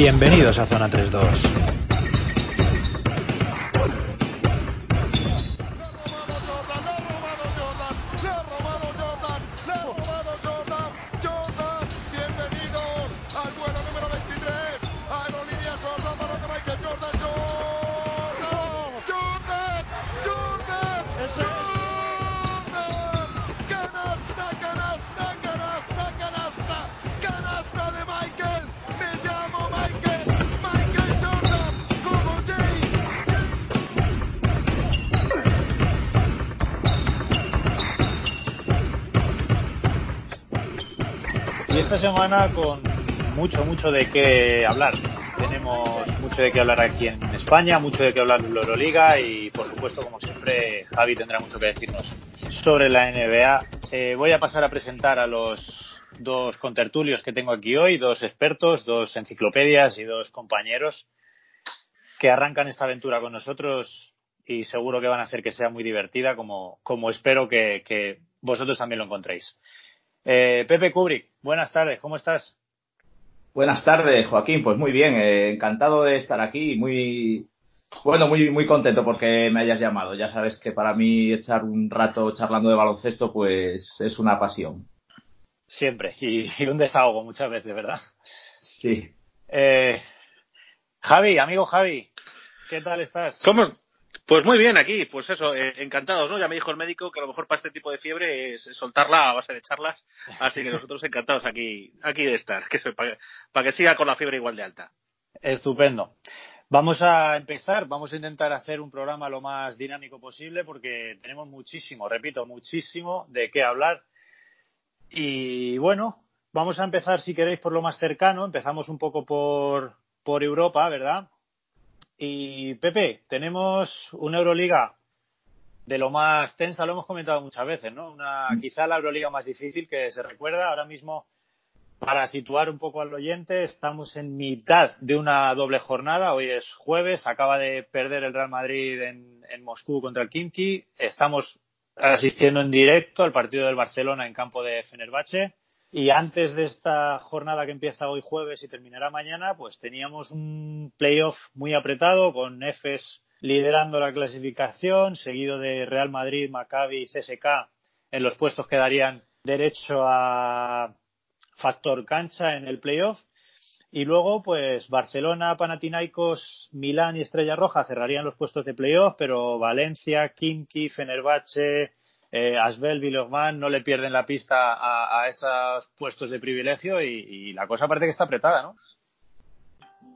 Bienvenidos a Zona 32. Semana con mucho, mucho de qué hablar. Tenemos mucho de qué hablar aquí en España, mucho de qué hablar en la Euroliga y, por supuesto, como siempre, Javi tendrá mucho que decirnos sobre la NBA. Eh, voy a pasar a presentar a los dos contertulios que tengo aquí hoy, dos expertos, dos enciclopedias y dos compañeros que arrancan esta aventura con nosotros y seguro que van a hacer que sea muy divertida, como, como espero que, que vosotros también lo encontréis. Eh, Pepe Kubrick, buenas tardes, ¿cómo estás? Buenas tardes, Joaquín. Pues muy bien, eh, encantado de estar aquí, muy bueno, muy muy contento porque me hayas llamado. Ya sabes que para mí echar un rato charlando de baloncesto, pues es una pasión. Siempre y, un desahogo muchas veces, ¿verdad? Sí. Eh, Javi, amigo Javi, ¿qué tal estás? ¿Cómo, pues muy bien, aquí, pues eso, eh, encantados, ¿no? Ya me dijo el médico que a lo mejor para este tipo de fiebre es soltarla a base de charlas, así que nosotros encantados aquí, aquí de estar, que para, para que siga con la fiebre igual de alta. Estupendo. Vamos a empezar, vamos a intentar hacer un programa lo más dinámico posible porque tenemos muchísimo, repito, muchísimo de qué hablar. Y bueno, vamos a empezar, si queréis, por lo más cercano. Empezamos un poco por, por Europa, ¿verdad? Y Pepe, tenemos una Euroliga de lo más tensa, lo hemos comentado muchas veces, ¿no? Una, mm. quizá la Euroliga más difícil que se recuerda. Ahora mismo, para situar un poco al oyente, estamos en mitad de una doble jornada. Hoy es jueves, acaba de perder el Real Madrid en, en Moscú contra el Kimki. Estamos asistiendo en directo al partido del Barcelona en campo de Fenerbahce. Y antes de esta jornada que empieza hoy jueves y terminará mañana, pues teníamos un playoff muy apretado con EFES liderando la clasificación, seguido de Real Madrid, Maccabi y CSK en los puestos que darían derecho a factor cancha en el playoff. Y luego, pues Barcelona, Panathinaikos, Milán y Estrella Roja cerrarían los puestos de playoff, pero Valencia, Kimki, Fenerbahce, eh, Asbel, Vilogman no le pierden la pista a, esos puestos de privilegio y, la cosa parece que está apretada, ¿no?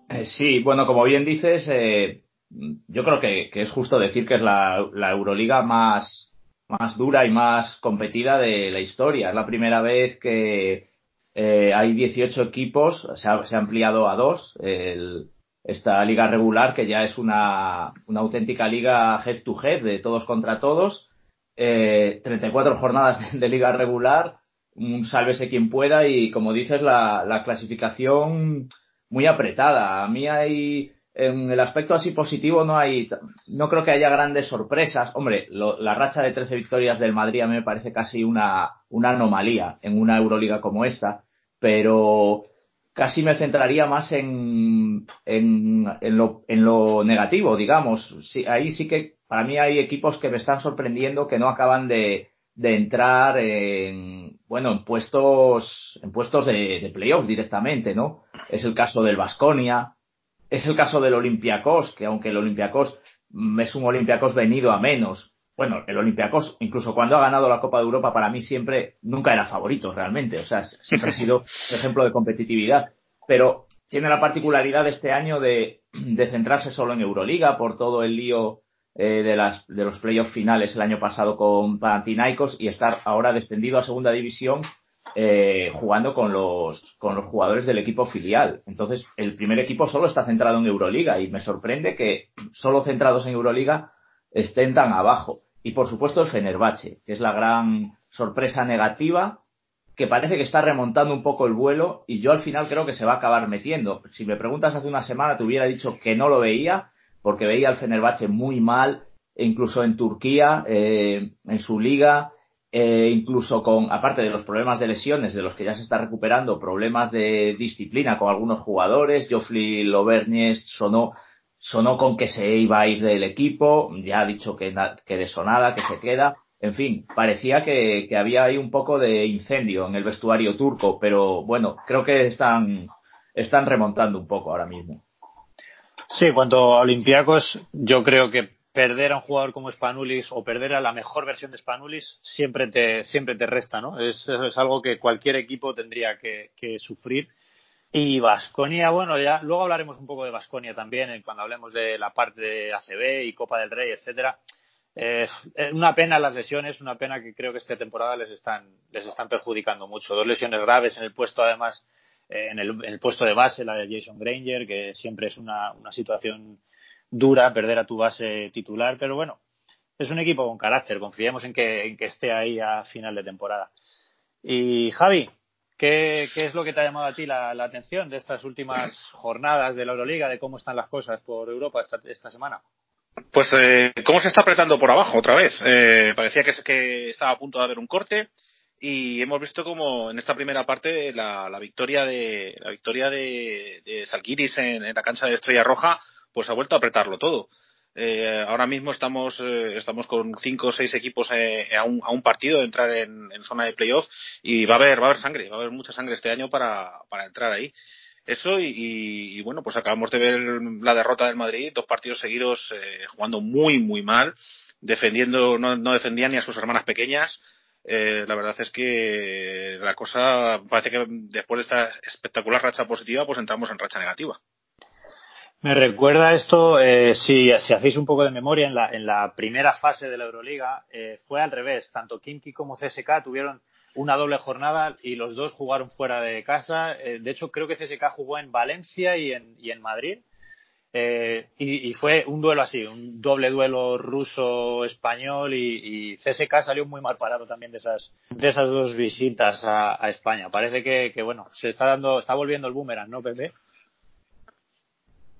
Eh, sí, bueno, como bien dices, eh, yo creo que, es justo decir que es la, Euroliga más, dura y más competida de la historia. Es la primera vez que hay 18 equipos, se ha, ampliado a dos. esta liga regular, que ya es una auténtica liga head to head, de todos contra todos eh, 34 jornadas de, liga regular, un sálvese quien pueda y como dices la, la, clasificación muy apretada. A mí hay en el aspecto así positivo no hay no creo que haya grandes sorpresas. Hombre, la racha de 13 victorias del Madrid a mí me parece casi una, una anomalía en una Euroliga como esta, pero casi me centraría más en, en, en, lo, en lo negativo, digamos. Sí, ahí sí que para mí hay equipos que me están sorprendiendo que no acaban de, de entrar en, bueno, en puestos, en puestos de, de playoff directamente, ¿no? Es el caso del Vasconia, es el caso del Olympiacos, que aunque el Olympiacos es un Olympiacos venido a menos, bueno, el Olympiacos, incluso cuando ha ganado la Copa de Europa, para mí siempre, nunca era favorito realmente, o sea, siempre ha sido ejemplo de competitividad, pero tiene la particularidad este año de, de centrarse solo en Euroliga por todo el lío eh, de, las, de los playoffs finales el año pasado con Panathinaikos y estar ahora descendido a segunda división eh, jugando con los, con los jugadores del equipo filial. Entonces, el primer equipo solo está centrado en Euroliga y me sorprende que solo centrados en Euroliga estén tan abajo. Y por supuesto el Fenerbahce, que es la gran sorpresa negativa, que parece que está remontando un poco el vuelo y yo al final creo que se va a acabar metiendo. Si me preguntas hace una semana te hubiera dicho que no lo veía, porque veía al Fenerbahce muy mal, e incluso en Turquía, eh, en su liga. eh, incluso con, aparte de los problemas de lesiones de los que ya se está recuperando, problemas de disciplina con algunos jugadores, Geoffrey Lovernies sonó, sonó con que se iba a ir del equipo, ya ha dicho que, que de sonada, que se queda, en fin, parecía que, que, había ahí un poco de incendio en el vestuario turco, pero bueno, creo que están, están remontando un poco ahora mismo. Sí, cuanto a Olympiacos, yo creo que perder a un jugador como Spanulis o perder a la mejor versión de Spanulis siempre te, siempre te resta, ¿no? Es, es algo que cualquier equipo tendría que, sufrir. Y Vasconia, bueno, ya luego hablaremos un poco de Vasconia también cuando hablemos de la parte de ACB y Copa del Rey, etcétera. Eh, una pena las lesiones, una pena que creo que esta temporada les están, les están perjudicando mucho. Dos lesiones graves en el puesto, además, eh, en, el, en, el, puesto de base, la de Jason Granger, que siempre es una, una situación dura perder a tu base titular, pero bueno, es un equipo con carácter, confiemos en que, en que esté ahí a final de temporada. Y Javi, ¿qué, qué es lo que te ha llamado a ti la, atención de estas últimas jornadas de la Euroliga, de cómo están las cosas por Europa esta, esta semana? Pues, eh, ¿cómo se está apretando por abajo otra vez? Eh, parecía que, que estaba a punto de haber un corte y hemos visto como en esta primera parte la, la victoria de la victoria de, de en, la cancha de Estrella Roja pues ha vuelto a apretarlo todo. Eh, ahora mismo estamos, eh, estamos con cinco o seis equipos eh, a, un, a, un, partido de entrar en, en, zona de playoff y va a haber, va a haber sangre, va a haber mucha sangre este año para, para entrar ahí. Eso y, y, bueno, pues acabamos de ver la derrota del Madrid, dos partidos seguidos eh, jugando muy, muy mal, defendiendo, no, no defendían ni a sus hermanas pequeñas. Eh, la verdad es que la cosa parece que después de esta espectacular racha positiva, pues entramos en racha negativa. Me recuerda esto, eh, si, si, hacéis un poco de memoria, en la, en la primera fase de la Euroliga eh, fue al revés. Tanto Kimki como CSK tuvieron una doble jornada y los dos jugaron fuera de casa. Eh, de hecho, creo que CSK jugó en Valencia y en, y en Madrid. Eh, y, y, fue un duelo así, un doble duelo ruso-español y, y, CSK salió muy mal parado también de esas, de esas dos visitas a, España. Parece que, bueno, se está dando, está volviendo el boomerang, ¿no, Pepe?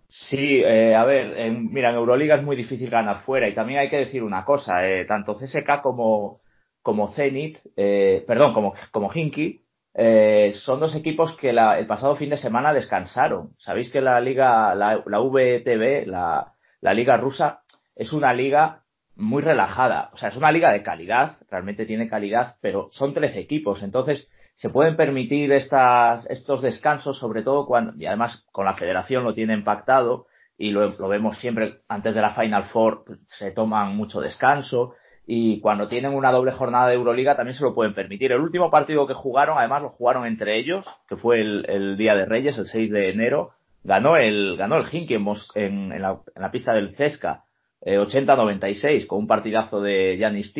Sí, eh, a ver, en, mira, en Euroliga es muy difícil ganar fuera y también hay que decir una cosa, eh, tanto CSK como, como Zenit, eh, perdón, como, como Hinky, eh, son dos equipos que la, el pasado fin de semana descansaron. Sabéis que la liga, la, la VTB, la, la liga rusa, es una liga muy relajada. O sea, es una liga de calidad, realmente tiene calidad, pero son 13 equipos. Entonces, se pueden permitir estas, estos descansos, sobre todo cuando, y además con la federación lo tienen pactado, y lo, vemos siempre antes de la Final Four, pues, se toman mucho descanso, y cuando tienen una doble jornada de Euroliga también se lo pueden permitir. El último partido que jugaron, además lo jugaron entre ellos, que fue el, el Día de Reyes, el 6 de enero, ganó el, ganó el Hinky en, en la, pista del Cesca, eh, 80-96, con un partidazo de Yanis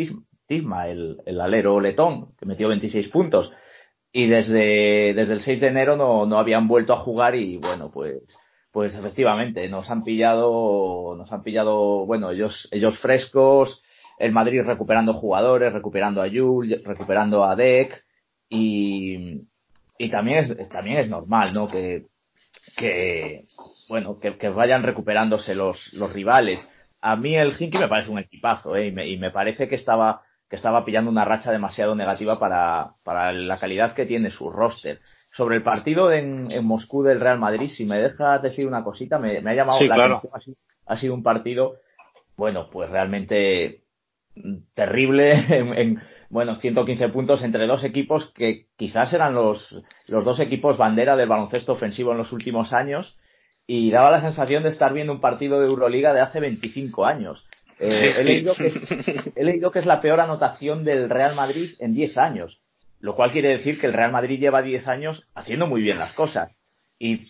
Tisma, el, el alero letón, que metió 26 puntos y desde, desde el 6 de enero no, no habían vuelto a jugar y bueno, pues, pues efectivamente nos han pillado, nos han pillado, bueno, ellos, ellos frescos, el Madrid recuperando jugadores, recuperando a Jules, recuperando a Deck y, y también es, también es normal, ¿no? Que, que, bueno, que, que vayan recuperándose los, los rivales. A mí el Hinky me parece un equipazo, ¿eh? y, me, y me parece que estaba, que estaba pillando una racha demasiado negativa para, para la calidad que tiene su roster. Sobre el partido en, en Moscú del Real Madrid, si me dejas decir una cosita, me, me ha llamado sí, la claro. atención. Ha sido, ha sido, un partido, bueno, pues realmente terrible en, en, bueno, 115 puntos entre dos equipos que quizás eran los, los dos equipos bandera del baloncesto ofensivo en los últimos años y daba la sensación de estar viendo un partido de Euroliga de hace 25 años. Eh, he, leído que es, he leído que es la peor anotación del Real Madrid en 10 años, lo cual quiere decir que el Real Madrid lleva 10 años haciendo muy bien las cosas. Y,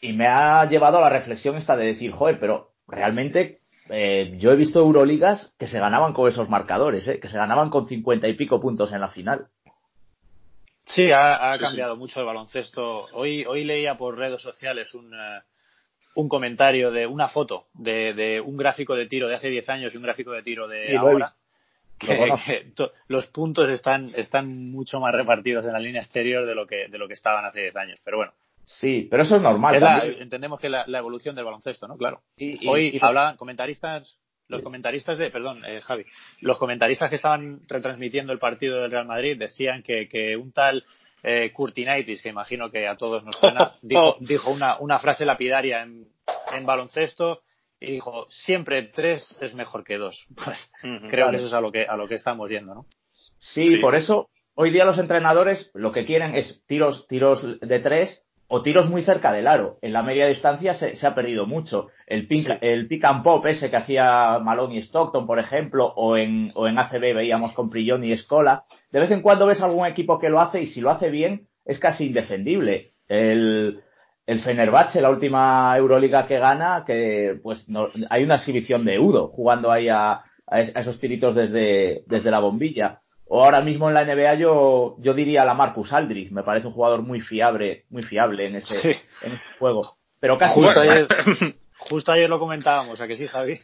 y me ha llevado a la reflexión esta de decir, joder, pero realmente eh, yo he visto Euroligas que se ganaban con esos marcadores, eh, que se ganaban con 50 y pico puntos en la final. Sí, ha, ha cambiado sí, mucho el baloncesto. Hoy, hoy leía por redes sociales un, uh, un comentario de una foto de, de, un gráfico de tiro de hace 10 años y un gráfico de tiro de sí, ahora. Que, que to, los puntos están, están mucho más repartidos en la línea exterior de lo que, de lo que estaban hace 10 años. Pero bueno. Sí, pero eso es normal. Es la, entendemos que la, la, evolución del baloncesto, ¿no? Claro. Y, y, Hoy y los... hablaban comentaristas los comentaristas de, perdón, eh, Javi, los comentaristas que estaban retransmitiendo el partido del Real Madrid decían que, que un tal eh, Curtinaitis, que imagino que a todos nos suena, dijo, dijo una, una frase lapidaria en, en baloncesto y dijo siempre tres es mejor que dos. Pues creo que eso es a lo que a lo que estamos yendo, ¿no? Sí, por eso hoy día los entrenadores lo que quieren es tiros tiros de tres o tiros muy cerca del aro. En la media distancia se, se ha perdido mucho. El pick, el pick and pop ese que hacía Malone y Stockton, por ejemplo, o en, o en ACB veíamos con Prillón y Escola. De vez en cuando ves algún equipo que lo hace y si lo hace bien es casi indefendible. El, el Fenerbahce, la última Euroliga que gana, que pues no, hay una exhibición de Udo jugando ahí a, a, esos tiritos desde, desde la bombilla. O ahora mismo en la NBA yo, yo diría la Marcus Aldridge, me parece un jugador muy fiable, muy fiable en ese, Sí. en ese juego. Pero casi Justo bueno, ayer, justo ayer lo comentábamos, ¿a que sí, Javi?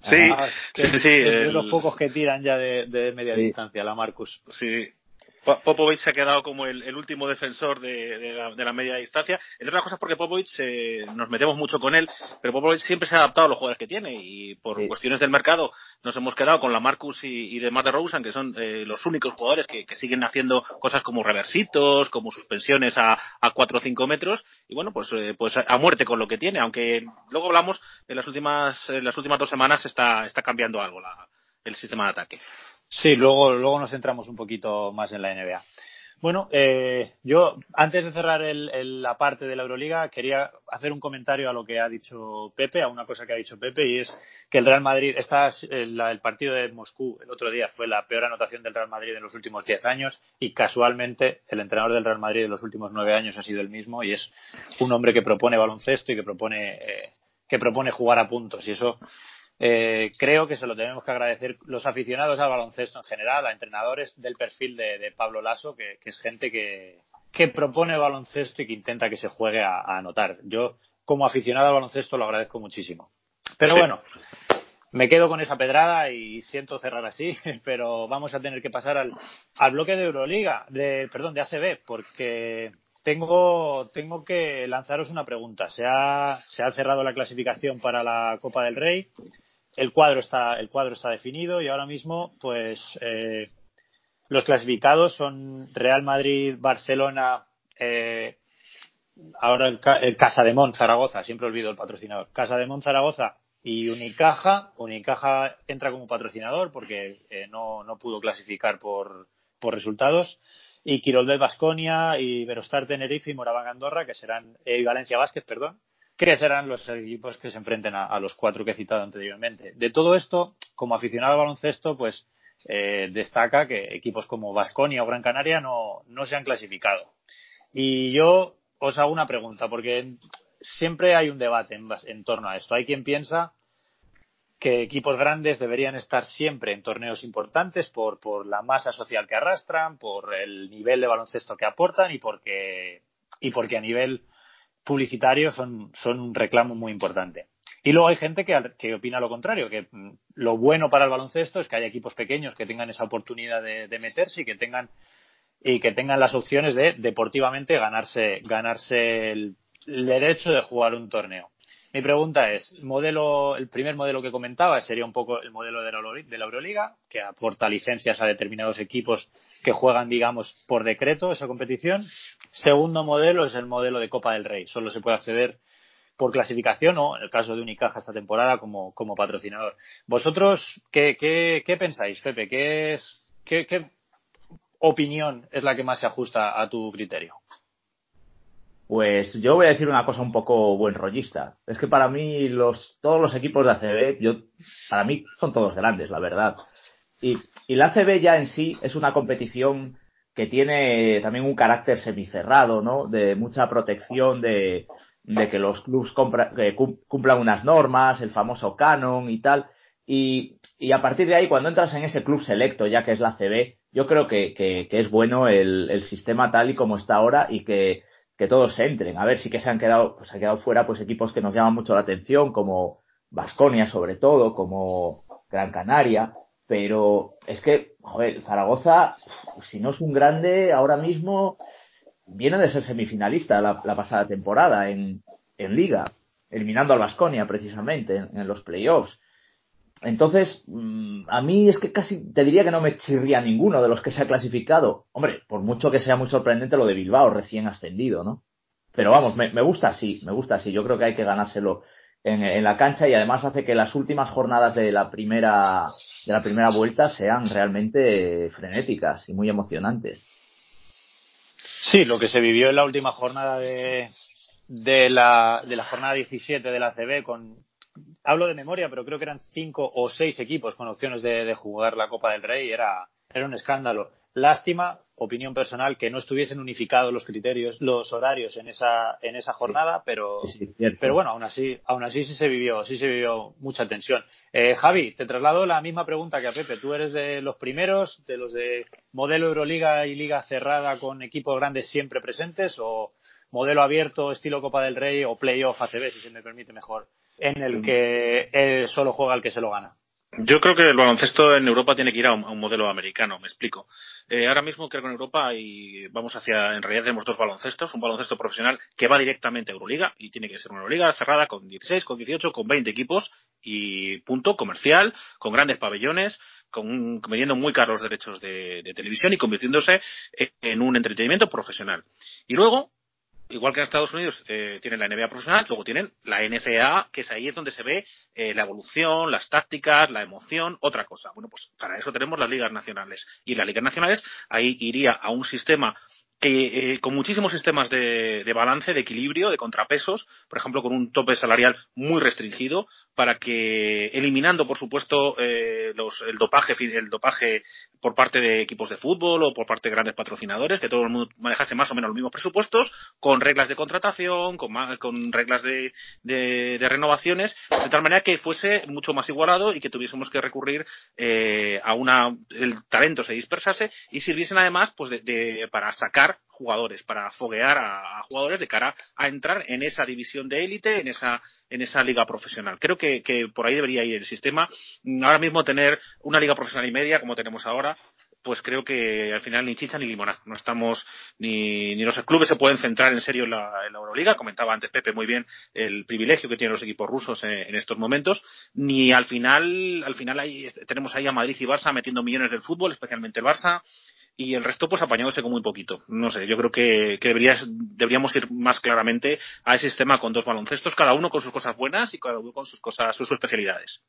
Sí, Ah, que sí, sí, es de el- los pocos que tiran ya de, de media Sí. distancia, la Marcus. Sí. Po- Popovich se ha quedado como el, el último defensor de, de la, de la media distancia. Entre otras cosas porque Popovich eh, nos metemos mucho con él, pero Popovich siempre se ha adaptado a los jugadores que tiene y por Sí. cuestiones del mercado nos hemos quedado con la Marcus y, y de Matt Rosen, que son eh, los únicos jugadores que, que siguen haciendo cosas como reversitos, como suspensiones a, a 4 o 5 metros y bueno, pues, eh, pues a muerte con lo que tiene, aunque luego hablamos en las últimas, en las últimas dos semanas está, está cambiando algo la, el sistema de ataque. Sí, luego, luego nos centramos un poquito más en la NBA. Bueno, eh, yo antes de cerrar el, el- la parte de la Euroliga quería hacer un comentario a lo que ha dicho Pepe, a una cosa que ha dicho Pepe y es que el Real Madrid, esta, el, el partido de Moscú el otro día fue la peor anotación del Real Madrid en los últimos 10 años y casualmente el entrenador del Real Madrid de los últimos 9 años ha sido el mismo y es un hombre que propone baloncesto y que propone eh, que propone jugar a puntos y eso eh, creo que se lo tenemos que agradecer los aficionados al baloncesto en general, a entrenadores del perfil de, de Pablo Lasso, que, que es gente que, que propone baloncesto y que intenta que se juegue a, a anotar. Yo, como aficionado al baloncesto, lo agradezco muchísimo. Pero Sí. bueno, me quedo con esa pedrada y siento cerrar así, pero vamos a tener que pasar al, al bloque de Euroliga, de, perdón, de ACB, porque tengo, tengo que lanzaros una pregunta. Se ha, se ha cerrado la clasificación para la Copa del Rey. El cuadro está, el cuadro está definido y ahora mismo, pues, eh, los clasificados son Real Madrid, Barcelona, eh, ahora el, Ca- el Casa de Mon, Zaragoza, siempre olvido el patrocinador. Casa de Mon, Zaragoza y Unicaja. Unicaja entra como patrocinador porque eh, no, no pudo clasificar por, por resultados. Y Quirolbet Basconia y Verostar Tenerife y Moraván Andorra, que serán, eh, Valencia Vázquez, perdón, que serán los equipos que se enfrenten a, los cuatro que he citado anteriormente. De todo esto, como aficionado al baloncesto, pues eh, destaca que equipos como Vasconia o Gran Canaria no, no se han clasificado. Y yo os hago una pregunta, porque siempre hay un debate en, en torno a esto. Hay quien piensa que equipos grandes deberían estar siempre en torneos importantes por, por la masa social que arrastran, por el nivel de baloncesto que aportan y porque, y porque a nivel publicitario son, son un reclamo muy importante. Y luego hay gente que, que opina lo contrario, que mm, lo bueno para el baloncesto es que haya equipos pequeños que tengan esa oportunidad de, meterse y que tengan y que tengan las opciones de deportivamente ganarse ganarse el, derecho de jugar un torneo. Mi pregunta es, el modelo, el primer modelo que comentaba sería un poco el modelo de la, de la Euroliga, que aporta licencias a determinados equipos que juegan, digamos, por decreto esa competición. Segundo modelo es el modelo de Copa del Rey. Solo se puede acceder por clasificación o, en el caso de Unicaja esta temporada, como, como patrocinador. ¿Vosotros qué, qué, qué pensáis, Pepe? ¿Qué, es, qué, ¿Qué opinión es la que más se ajusta a tu criterio? Pues yo voy a decir una cosa un poco buen rollista. Es que para mí los, todos los equipos de ACB, yo, para mí son todos grandes, la verdad. Y, y la ACB ya en sí es una competición que tiene también un carácter semicerrado, ¿no? De mucha protección de, que los clubs cumplan unas normas, el famoso canon y tal. Y, y a partir de ahí, cuando entras en ese club selecto, ya que es la ACB, yo creo que, que, es bueno el, el sistema tal y como está ahora y que, que todos entren. A ver, sí que se han quedado, pues se han quedado fuera pues equipos que nos llaman mucho la atención, como Vasconia sobre todo, como Gran Canaria, pero es que, joder, Zaragoza, si no es un grande, ahora mismo viene de ser semifinalista la, pasada temporada en, en Liga, eliminando al Vasconia precisamente en, en los playoffs. entonces, mm, a mí es que casi te diría que no me chirría ninguno de los que se ha clasificado. Hombre, por mucho que sea muy sorprendente lo de Bilbao, recién ascendido, ¿no? Pero vamos, me, gusta así, me gusta así. Yo creo que hay que ganárselo en, la cancha y además hace que las últimas jornadas de la primera de la primera vuelta sean realmente frenéticas y muy emocionantes. Sí, lo que se vivió en la última jornada de, de, la, de la jornada 17 de la CB con hablo de memoria, pero creo que eran cinco o seis equipos con opciones de, jugar la Copa del Rey. Era, era un escándalo. Lástima, opinión personal, que no estuviesen unificados los criterios, los horarios en esa, en esa jornada, pero, pero bueno, aún así, aún así sí se vivió, sí se vivió mucha tensión. Eh, Javi, te traslado la misma pregunta que a Pepe. ¿Tú eres de los primeros, de los de modelo Euroliga y Liga cerrada con equipos grandes siempre presentes o modelo abierto, estilo Copa del Rey o playoff ACB, si se me permite mejor? en el que solo juega el que se lo gana. Yo creo que el baloncesto en Europa tiene que ir a un, modelo americano, me explico. Eh, ahora mismo creo que en Europa y vamos hacia, en realidad tenemos dos baloncestos, un baloncesto profesional que va directamente a Euroliga y tiene que ser una Euroliga cerrada con 16, con 18, con 20 equipos y punto comercial, con grandes pabellones, con, vendiendo muy caros derechos de televisión y convirtiéndose en un entretenimiento profesional. Y luego igual que en Estados Unidos eh, tienen la NBA profesional, luego tienen la NCAA, que es ahí es donde se ve eh, la evolución, las tácticas, la emoción, otra cosa. Bueno, pues para eso tenemos las ligas nacionales. Y las ligas nacionales ahí iría a un sistema eh, con muchísimos sistemas de, de, balance, de equilibrio, de contrapesos, por ejemplo, con un tope salarial muy restringido, para que, eliminando, por supuesto, eh, los, el dopaje, el dopaje por parte de equipos de fútbol o por parte de grandes patrocinadores, que todo el mundo manejase más o menos los mismos presupuestos, con reglas de contratación, con, con reglas de, de, renovaciones, de tal manera que fuese mucho más igualado y que tuviésemos que recurrir eh, a una, el talento se dispersase y sirviesen además, pues, de para sacar jugadores, para foguear a, jugadores de cara a entrar en esa división de élite, en esa, en esa liga profesional. Creo que, por ahí debería ir el sistema. Ahora mismo tener una liga profesional y media, como tenemos ahora, pues creo que al final ni chicha ni limonada. No estamos, ni, ni los clubes se pueden centrar en serio en la, Euroliga. Comentaba antes Pepe muy bien el privilegio que tienen los equipos rusos en, estos momentos. Ni al final, al final ahí, tenemos ahí a Madrid y Barça metiendo millones del fútbol, especialmente el Barça y el resto pues apañándose con muy poquito. No sé, yo creo que, que deberíamos ir más claramente a ese sistema con dos baloncestos, cada uno con sus cosas buenas y cada uno con sus cosas, sus especialidades.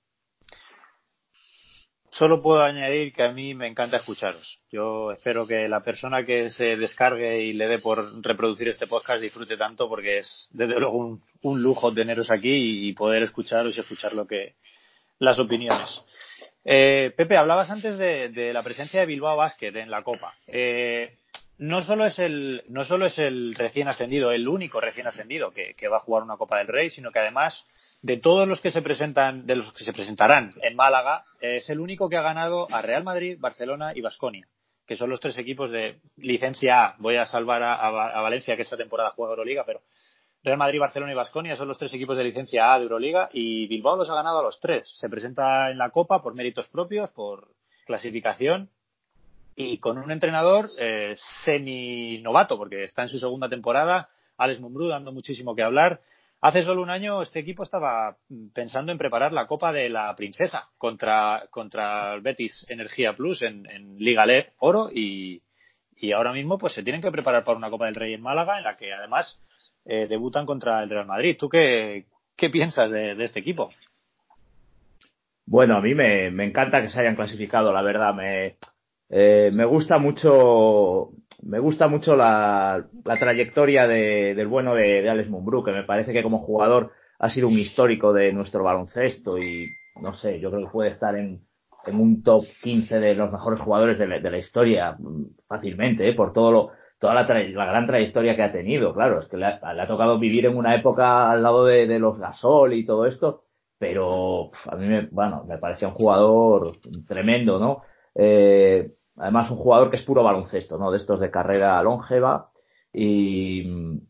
Solo puedo añadir que a mí me encanta escucharos. Yo espero que la persona que se descargue y le dé por reproducir este podcast disfrute tanto porque es desde luego un, un lujo teneros aquí y poder escucharos y escuchar lo que las opiniones. Eh, Pepe, hablabas antes de, la presencia de Bilbao Basket en la Copa. Eh, no solo es el no solo es el recién ascendido, el único recién ascendido que, va a jugar una Copa del Rey, sino que además de todos los que se presentan, de los que se presentarán en Málaga, es el único que ha ganado a Real Madrid, Barcelona y Basconia, que son los tres equipos de licencia A. Voy a salvar a Valencia que esta temporada juega Euroliga, pero Real Madrid, Barcelona y Vasconia son los tres equipos de licencia A de Euroliga y Bilbao los ha ganado a los tres. Se presenta en la Copa por méritos propios, por clasificación y con un entrenador eh, semi-novato porque está en su segunda temporada, Alex Mumbrú dando muchísimo que hablar. Hace solo un año este equipo estaba pensando en preparar la Copa de la Princesa contra, contra el Betis Energía Plus en, Liga Le Oro y, y ahora mismo pues se tienen que preparar para una Copa del Rey en Málaga en la que además eh, debutan contra el Real Madrid. ¿Tú qué, qué piensas de, este equipo? Bueno, a mí me, encanta que se hayan clasificado, la verdad. Me, eh, me gusta mucho me gusta mucho la, la trayectoria de, del bueno de, de Alex Mumbrú, que me parece que como jugador ha sido un histórico de nuestro baloncesto y no sé, yo creo que puede estar en, en un top 15 de los mejores jugadores de la, historia fácilmente, ¿eh? por todo lo, toda la, la, gran trayectoria que ha tenido, claro, es que le ha, tocado vivir en una época al lado de, los Gasol y todo esto, pero a mí me, bueno, me parecía un jugador tremendo, ¿no? Eh, además un jugador que es puro baloncesto, ¿no? De estos de carrera longeva y,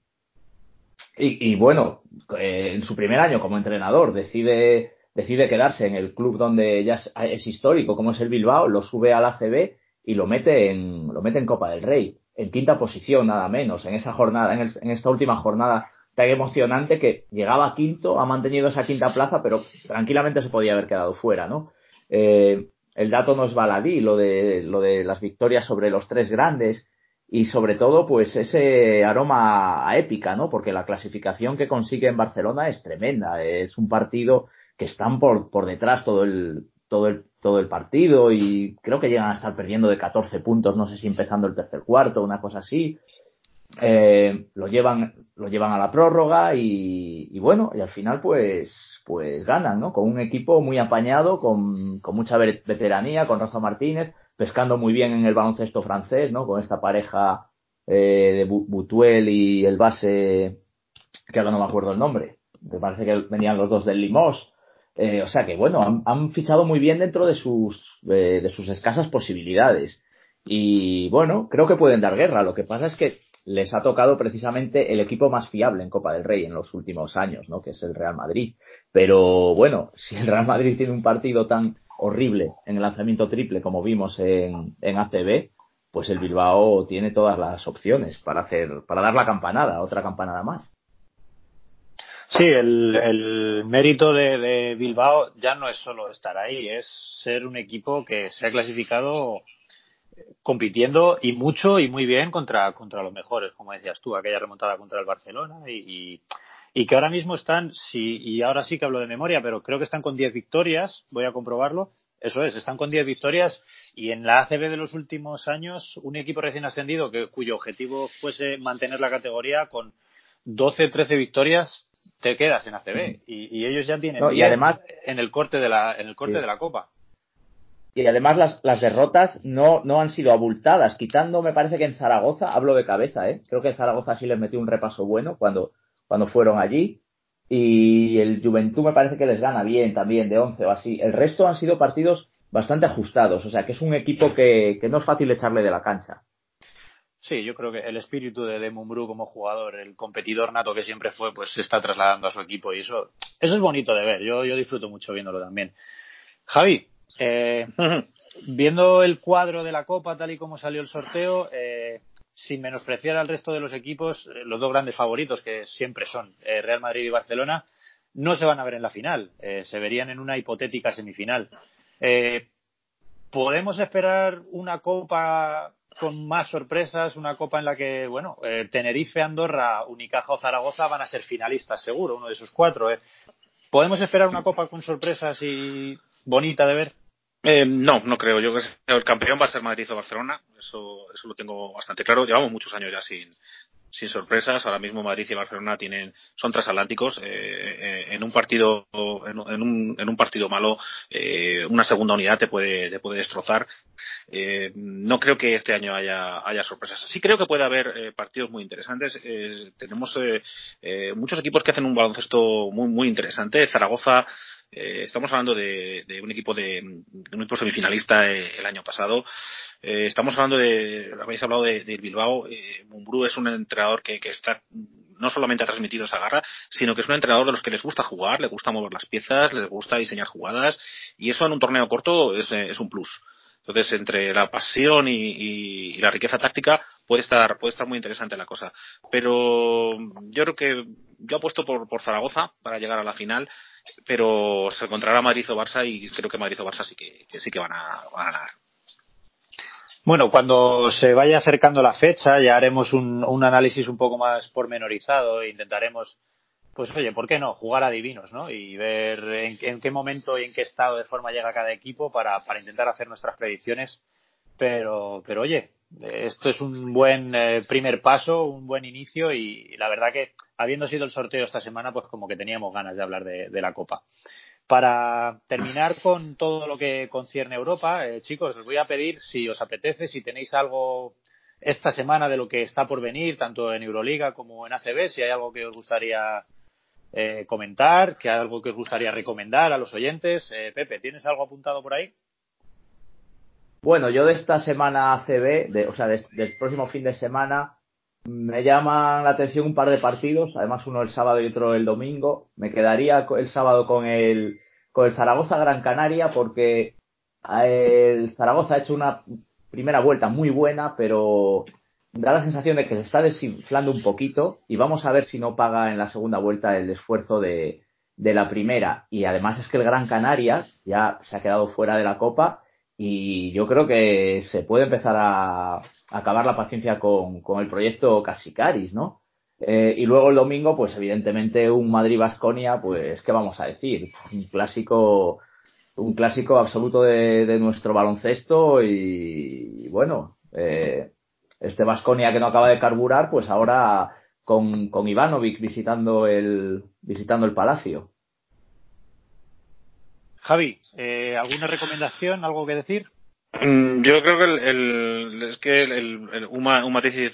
y, bueno, eh, en su primer año como entrenador decide decide quedarse en el club donde ya es, es histórico, como es el Bilbao, lo sube al ACB y lo mete en lo mete en Copa del Rey en quinta posición nada menos en esa jornada, en, esta última jornada tan emocionante que llegaba quinto, ha mantenido esa quinta plaza, pero tranquilamente se podía haber quedado fuera, ¿no? Eh, el dato no es baladí, lo de, lo de las victorias sobre los tres grandes y sobre todo, pues ese aroma a épica, ¿no? Porque la clasificación que consigue en Barcelona es tremenda, es un partido que están por, por detrás todo el, todo el, todo el partido y creo que llegan a estar perdiendo de 14 puntos, no sé si empezando el tercer cuarto, una cosa así. Eh, lo llevan lo llevan a la prórroga y, bueno y al final pues pues ganan no con un equipo muy apañado con, con mucha veteranía con Rafa Martínez pescando muy bien en el baloncesto francés no con esta pareja eh, de Butuel y el base que ahora no me acuerdo el nombre. Me parece que venían los dos del Limos eh, o sea que bueno han, fichado muy bien dentro de sus eh, de sus escasas posibilidades y bueno creo que pueden dar guerra lo que pasa es que les ha tocado precisamente el equipo más fiable en Copa del Rey en los últimos años, ¿no? Que es el Real Madrid. Pero bueno, si el Real Madrid tiene un partido tan horrible en el lanzamiento triple como vimos en, en ACB, pues el Bilbao tiene todas las opciones para hacer, para dar la campanada, otra campanada más. Sí, el, el mérito de, de, Bilbao ya no es solo estar ahí, es ser un equipo que se ha clasificado compitiendo y mucho y muy bien contra, contra los mejores, como decías tú, aquella remontada contra el Barcelona y, y, que ahora mismo están, sí, y ahora sí que hablo de memoria, pero creo que están con 10 victorias, voy a comprobarlo, eso es, están con 10 victorias y en la ACB de los últimos años un equipo recién ascendido que, cuyo objetivo fuese mantener la categoría con 12, 13 victorias te quedas en ACB y, y ellos ya tienen y además en el corte de la en el corte de la copa y además las, las derrotas no, no han sido abultadas, quitando, me parece que en Zaragoza, hablo de cabeza, ¿eh? creo que en Zaragoza sí les metió un repaso bueno cuando, cuando fueron allí, y el Juventud me parece que les gana bien también, de 11 o así. El resto han sido partidos bastante ajustados, o sea que es un equipo que, que no es fácil echarle de la cancha. Sí, yo creo que el espíritu de Demon Bru como jugador, el competidor nato que siempre fue, pues se está trasladando a su equipo y eso, eso es bonito de ver. Yo, yo disfruto mucho viéndolo también. Javi, eh, viendo el cuadro de la Copa tal y como salió el sorteo, eh, sin menospreciar al resto de los equipos, eh, los dos grandes favoritos que siempre son Real Madrid y Barcelona, no se van a ver en la final, se verían en una hipotética semifinal. ¿Podemos esperar una Copa con más sorpresas, una Copa en la que, bueno, Tenerife, Andorra, Unicaja o Zaragoza van a ser finalistas seguro, uno de esos cuatro. ¿Podemos esperar una Copa con sorpresas y bonita de ver? Eh, no, no creo. Yo que el campeón va a ser Madrid o Barcelona. Eso, eso lo tengo bastante claro. Llevamos muchos años ya sin, sin sorpresas. Ahora mismo Madrid y Barcelona tienen, son transatlánticos. Eh, eh, en un partido, en, un, en un partido malo, eh, una segunda unidad te puede, te puede destrozar. Eh, no creo que este año haya, haya sorpresas. Sí creo que puede haber partidos muy interesantes. tenemos muchos equipos que hacen un baloncesto muy, muy interesante. Zaragoza eh, estamos hablando de, de, un equipo de, un equipo semifinalista eh, el año pasado. Eh, estamos hablando de, habéis hablado de, de Bilbao. Eh, es un entrenador que, que está no solamente ha transmitido esa garra, sino que es un entrenador de los que les gusta jugar, le gusta mover las piezas, les gusta diseñar jugadas, y eso en un torneo corto es, eh, es un plus. Entonces, entre la pasión y, y, y, la riqueza táctica puede estar, puede estar muy interesante la cosa. Pero yo creo que yo apuesto por, por Zaragoza para llegar a la final pero se encontrará Madrid o Barça y creo que Madrid o Barça sí que, sí que van a, van ganar. Bueno, cuando se vaya acercando la fecha ya haremos un, un análisis un poco más pormenorizado e intentaremos, pues oye, ¿por qué no? Jugar a divinos, ¿no? Y ver en, en qué momento y en qué estado de forma llega cada equipo para, para intentar hacer nuestras predicciones. Pero, pero oye, esto es un buen eh, primer paso, un buen inicio y la verdad que habiendo sido el sorteo esta semana, pues como que teníamos ganas de hablar de, la Copa. Para terminar con todo lo que concierne a Europa, eh, chicos, os voy a pedir si os apetece, si tenéis algo esta semana de lo que está por venir, tanto en Euroliga como en ACB, si hay algo que os gustaría eh, comentar, que hay algo que os gustaría recomendar a los oyentes. Eh, Pepe, ¿tienes algo apuntado por ahí? Bueno, yo de esta semana ACB, de, o sea, de, del próximo fin de semana, me llaman la atención un par de partidos, además uno el sábado y otro el domingo. Me quedaría el sábado con el, con el Zaragoza Gran Canaria porque el Zaragoza ha hecho una primera vuelta muy buena, pero da la sensación de que se está desinflando un poquito y vamos a ver si no paga en la segunda vuelta el esfuerzo de, de la primera. Y además es que el Gran Canaria ya se ha quedado fuera de la Copa y yo creo que se puede empezar a, acabar la paciencia con, el proyecto Casicaris, ¿no? Eh, y luego el domingo, pues evidentemente un Madrid-Basconia, pues, ¿qué vamos a decir? Un clásico, un clásico absoluto de, de nuestro baloncesto y, bueno, eh, este Basconia que no acaba de carburar, pues ahora con, con Ivanovic visitando el, visitando el Palacio. Javi, eh, ¿alguna recomendación, algo que decir? Mm, yo creo que el, es que el, el,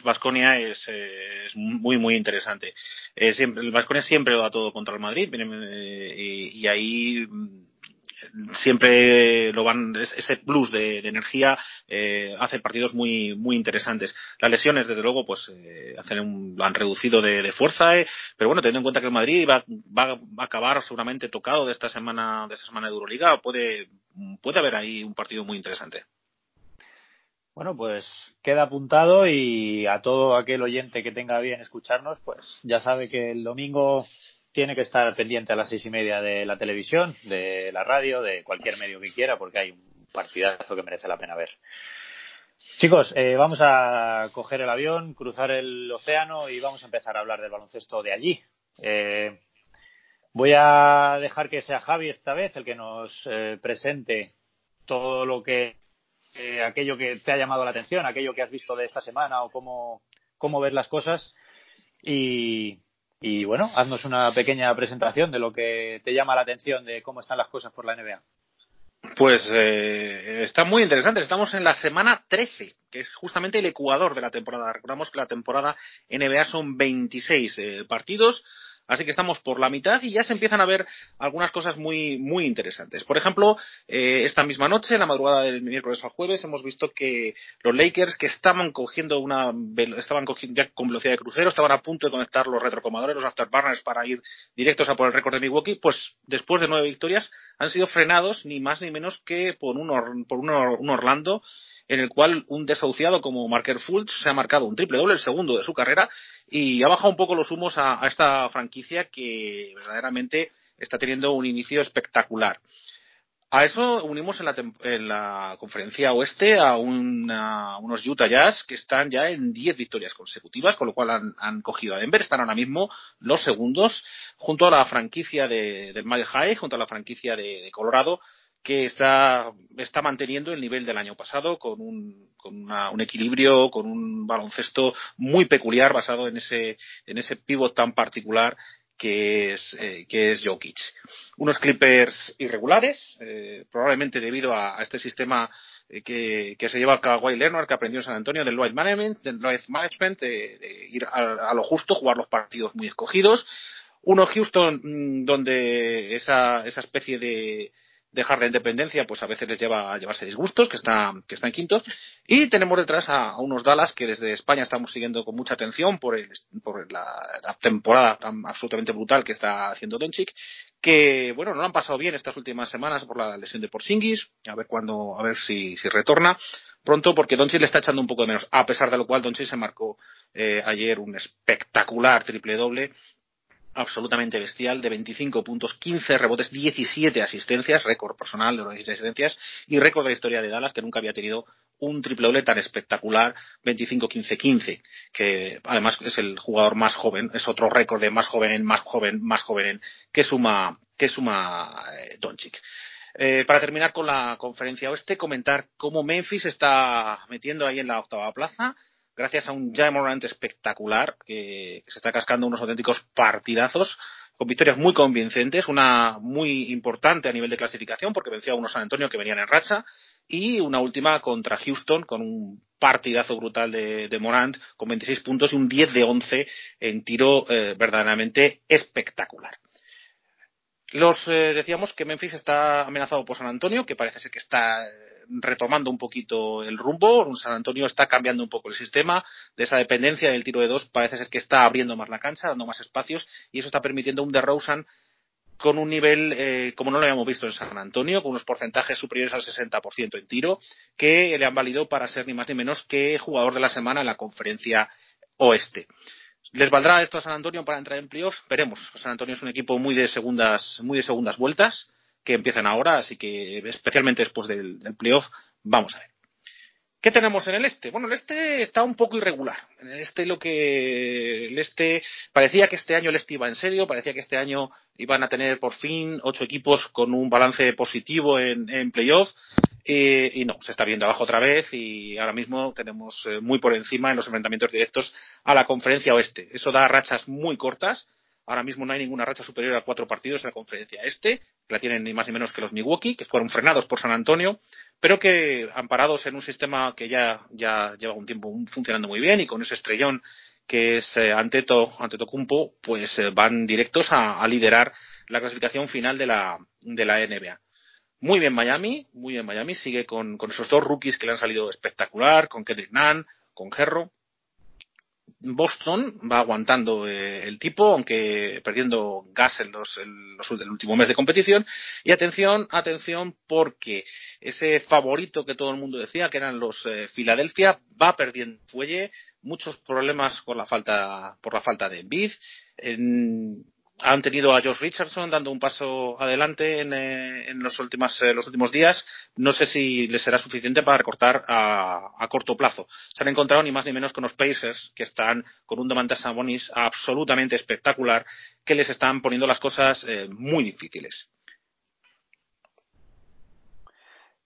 Basconia es, eh, es, muy muy interesante. Eh, siempre, el Basconia siempre lo da todo contra el Madrid eh, y, y, ahí siempre lo van ese plus de, energía eh, hace partidos muy muy interesantes. Las lesiones desde luego pues eh, han reducido de, de fuerza eh, pero bueno teniendo en cuenta que el Madrid va, va, va, a acabar seguramente tocado de esta semana de esta semana de Euroliga puede puede haber ahí un partido muy interesante. Bueno, pues queda apuntado y a todo aquel oyente que tenga bien escucharnos, pues ya sabe que el domingo tiene que estar pendiente a las seis y media de la televisión, de la radio, de cualquier medio que quiera, porque hay un partidazo que merece la pena ver. Chicos, eh, vamos a coger el avión, cruzar el océano y vamos a empezar a hablar del baloncesto de allí. Eh, voy a dejar que sea Javi esta vez el que nos eh, presente todo lo que aquello que te ha llamado la atención, aquello que has visto de esta semana o cómo, cómo ves las cosas. Y, y bueno, haznos una pequeña presentación de lo que te llama la atención de cómo están las cosas por la NBA. Pues eh, está muy interesante. Estamos en la semana 13, que es justamente el ecuador de la temporada. Recordamos que la temporada NBA son 26 eh, partidos. Así que estamos por la mitad y ya se empiezan a ver algunas cosas muy, muy interesantes. Por ejemplo, eh, esta misma noche, en la madrugada del miércoles al jueves, hemos visto que los Lakers, que estaban cogiendo una, estaban cogiendo ya con velocidad de crucero, estaban a punto de conectar los retrocomadores, los afterburners para ir directos a por el récord de Milwaukee, pues después de nueve victorias han sido frenados ni más ni menos que por un, por un Orlando en el cual un desahuciado como Marker Fultz se ha marcado un triple doble, el segundo de su carrera, y ha bajado un poco los humos a, esta franquicia que verdaderamente está teniendo un inicio espectacular. A eso unimos en la, en la conferencia oeste a, unos Utah Jazz que están ya en 10 victorias consecutivas, con lo cual han, cogido a Denver, están ahora mismo los segundos, junto a la franquicia de, del Mile High, junto a la franquicia de Colorado, que está, está manteniendo el nivel del año pasado con un, con una, un equilibrio, con un baloncesto muy peculiar basado en ese, en ese pivot tan particular que es, eh, que es Jokic. Unos Clippers irregulares, eh, probablemente debido a, este sistema eh, que, que, se lleva a Kawhi Leonard, que aprendió en San Antonio del Lloyd Management, del Lloyd Management, de ir a, a, lo justo, jugar los partidos muy escogidos. Uno Houston, mm, donde esa, esa especie de, dejar la independencia, pues a veces les lleva a llevarse disgustos, que está, que está en quinto. Y tenemos detrás a, unos Dallas que desde España estamos siguiendo con mucha atención por, el, por la, la, temporada tan absolutamente brutal que está haciendo Doncic, que bueno, no lo han pasado bien estas últimas semanas por la lesión de Porzingis, a ver cuándo, a ver si, si retorna pronto, porque Doncic le está echando un poco de menos, a pesar de lo cual Doncic se marcó eh, ayer un espectacular triple doble absolutamente bestial de 25 puntos, 15 rebotes, 17 asistencias, récord personal de los 16 asistencias y récord de la historia de Dallas que nunca había tenido un triple doble tan espectacular, 25-15-15, que además es el jugador más joven, es otro récord de más joven en más joven, más joven en, que suma, que suma eh, Doncic. Eh, para terminar con la conferencia oeste, comentar cómo Memphis está metiendo ahí en la octava plaza, gracias a un Jamorant espectacular que, se está cascando unos auténticos partidazos con victorias muy convincentes, una muy importante a nivel de clasificación porque venció a unos San Antonio que venían en racha y una última contra Houston con un partidazo brutal de, Morant con 26 puntos y un 10 de 11 en tiro eh, verdaderamente espectacular. Los eh, decíamos que Memphis está amenazado por San Antonio, que parece ser que está retomando un poquito el rumbo. San Antonio está cambiando un poco el sistema de esa dependencia del tiro de dos. Parece ser que está abriendo más la cancha, dando más espacios y eso está permitiendo un DeRozan con un nivel eh, como no lo habíamos visto en San Antonio, con unos porcentajes superiores al 60% en tiro, que le han valido para ser ni más ni menos que jugador de la semana en la conferencia oeste. ¿Les valdrá esto a San Antonio para entrar en playoffs? Veremos. San Antonio es un equipo muy de segundas, muy de segundas vueltas que empiezan ahora, así que especialmente después del, playoff, vamos a ver. ¿Qué tenemos en el este? Bueno, el este está un poco irregular. En el este lo que el este parecía que este año el este iba en serio, parecía que este año iban a tener por fin ocho equipos con un balance positivo en, playoff y no, se está viendo abajo otra vez y ahora mismo tenemos eh, muy por encima en los enfrentamientos directos a la conferencia oeste. Eso da rachas muy cortas. Ahora mismo no hay ninguna racha superior a cuatro partidos en la conferencia este la tienen ni más ni menos que los Milwaukee, que fueron frenados por San Antonio, pero que amparados en un sistema que ya, ya lleva un tiempo funcionando muy bien y con ese estrellón que es eh, Anteto, Antetokounmpo, pues eh, van directos a, liderar la clasificación final de la, de la NBA. Muy bien Miami, muy bien Miami, sigue con, con esos dos rookies que le han salido espectacular, con Kendrick Nunn, con Gerro, Boston va aguantando eh, el tipo, aunque perdiendo gas en los, en los, el último mes de competición. Y atención, atención, porque ese favorito que todo el mundo decía, que eran los eh, Philadelphia, va perdiendo fuelle, muchos problemas por la falta, por la falta de Bid. En, han tenido a Josh Richardson dando un paso adelante en, eh, en los, últimos, eh, los últimos días. No sé si les será suficiente para recortar a, a, corto plazo. Se han encontrado ni más ni menos con los Pacers, que están con un Domantas Sabonis absolutamente espectacular, que les están poniendo las cosas eh, muy difíciles.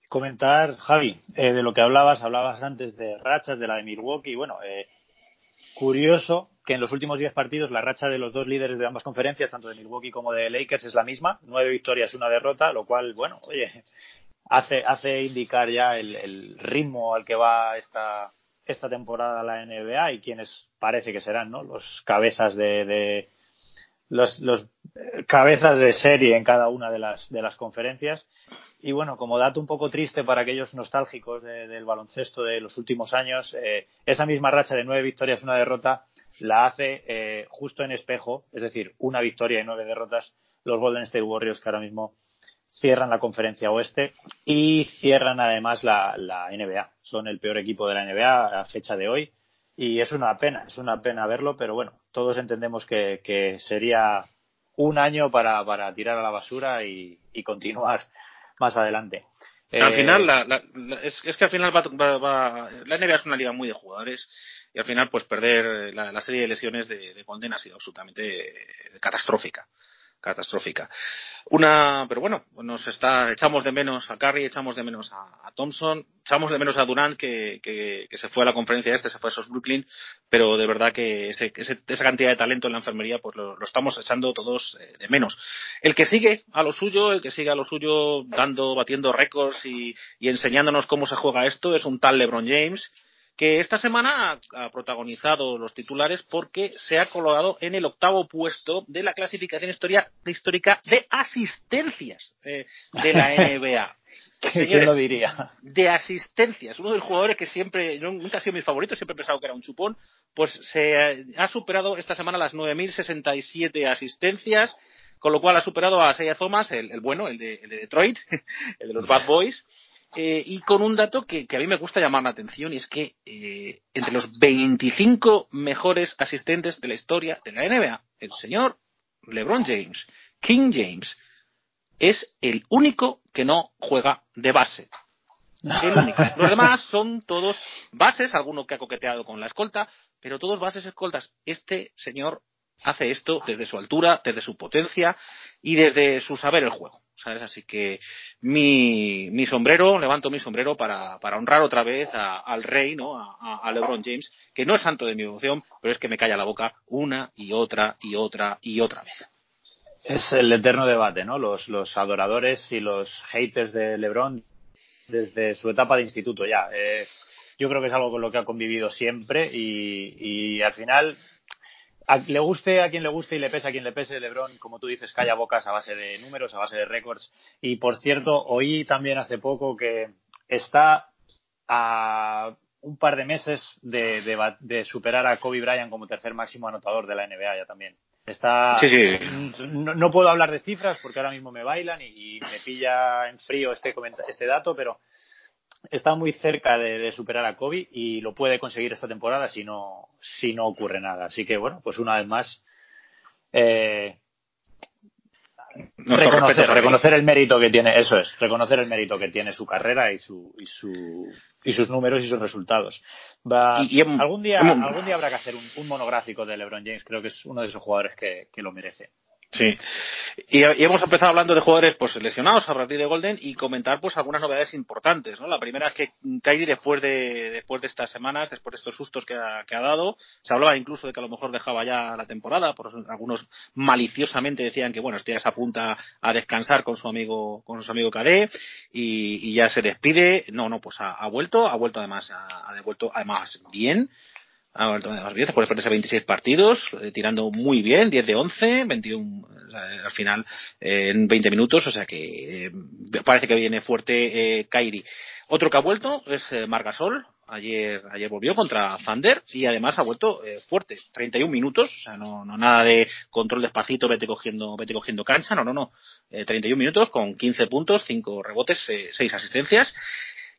Comentar, Javi, eh, de lo que hablabas, hablabas antes de rachas, de la de Milwaukee. Bueno, eh, curioso que en los últimos 10 partidos la racha de los dos líderes de ambas conferencias, tanto de Milwaukee como de Lakers, es la misma, nueve victorias, una derrota, lo cual, bueno, oye, hace, hace indicar ya el, el ritmo al que va esta, esta temporada la NBA y quienes parece que serán, ¿no? Los cabezas de, de los, los cabezas de serie en cada una de las, de las conferencias. Y bueno, como dato un poco triste para aquellos nostálgicos de, del baloncesto de los últimos años, eh, esa misma racha de nueve victorias, una derrota, la hace eh, justo en espejo, es decir, una victoria y nueve derrotas, los Golden State Warriors que ahora mismo cierran la conferencia oeste y cierran además la, NBA. Son el peor equipo de la NBA a fecha de hoy y es una pena, es una pena verlo, pero bueno, todos entendemos que, sería un año para, tirar a la basura y, y continuar más adelante. Al final, la, la, la, es, es, que al final va, va, va, la NBA es una liga muy de jugadores y al final pues perder la, la serie de lesiones de, de Golden ha sido absolutamente catastrófica catastrófica. Una, pero bueno, nos está, echamos de menos a Curry, echamos de menos a, Thompson, echamos de menos a Durant que, que, se fue a la conferencia este, se fue a esos Brooklyn, pero de verdad que ese, ese, esa cantidad de talento en la enfermería pues lo, lo estamos echando todos eh, de menos. El que sigue a lo suyo, el que sigue a lo suyo dando, batiendo récords y, y enseñándonos cómo se juega esto es un tal LeBron James, que esta semana ha, ha, protagonizado los titulares porque se ha colocado en el octavo puesto de la clasificación historia, histórica de asistencias eh, de la NBA. ¿Quién lo diría? De asistencias. Uno de los jugadores que siempre, nunca ha sido mi favorito, siempre he pensado que era un chupón, pues se ha superado esta semana las 9.067 asistencias, con lo cual ha superado a Isaiah Thomas, el, el bueno, el de, el de Detroit, el de los Bad Boys, eh, y con un dato que, que, a mí me gusta llamar la atención y es que eh, entre los 25 mejores asistentes de la historia de la NBA, el señor LeBron James, King James, es el único que no juega de base. El único. Los demás son todos bases, alguno que ha coqueteado con la escolta, pero todos bases escoltas. Este señor hace esto desde su altura, desde su potencia y desde su saber el juego. ¿Sabes? Así que mi, mi sombrero, levanto mi sombrero para, para honrar otra vez a, al rey, ¿no? A, a, LeBron James, que no es santo de mi devoción, pero es que me calla la boca una y otra y otra y otra vez. Es el eterno debate, ¿no? Los, los adoradores y los haters de LeBron desde su etapa de instituto ya. Eh, yo creo que es algo con lo que ha convivido siempre y, y al final a, le guste a quien le guste y le pese a quien le pese, LeBron, como tú dices, calla bocas a base de números, a base de récords. Y por cierto, oí también hace poco que está a un par de meses de, de, de, superar a Kobe Bryant como tercer máximo anotador de la NBA ya también. Está, Sí, sí. No, no puedo hablar de cifras porque ahora mismo me bailan y, y me pilla en frío este, este dato, pero está muy cerca de, de superar a Kobe y lo puede conseguir esta temporada si no, si no ocurre nada. Así que bueno, pues una vez más, eh, reconocer, reconocer el mérito que tiene, eso es, reconocer el mérito que tiene su carrera y su, y su y sus números y sus resultados. Va, Y- y hem- algún día, algún día habrá que hacer un, un monográfico de LeBron James. Creo que es uno de esos jugadores que, que lo merece. Sí. Y, hemos empezado hablando de jugadores pues lesionados a partir de Golden y comentar pues algunas novedades importantes, ¿no? La primera es que Kyrie después de después de estas semanas, después de estos sustos que ha, que ha dado, se hablaba incluso de que a lo mejor dejaba ya la temporada, por algunos maliciosamente decían que bueno, este ya se apunta a descansar con su amigo con su amigo KD y, y ya se despide. No, no, pues ha, ha vuelto, ha vuelto además ha, ha devuelto además bien. Después de perderse 26 partidos, eh, tirando muy bien, 10 de 11, 21 o sea, al final eh, en 20 minutos, o sea que eh, parece que viene fuerte eh, Kairi. Otro que ha vuelto es eh, Margasol, ayer ayer volvió contra Thunder y además ha vuelto eh, fuerte, 31 minutos, o sea, no, no nada de control despacito, vete cogiendo vete cogiendo cancha, no, no, no, eh, 31 minutos con 15 puntos, 5 rebotes, eh, 6 asistencias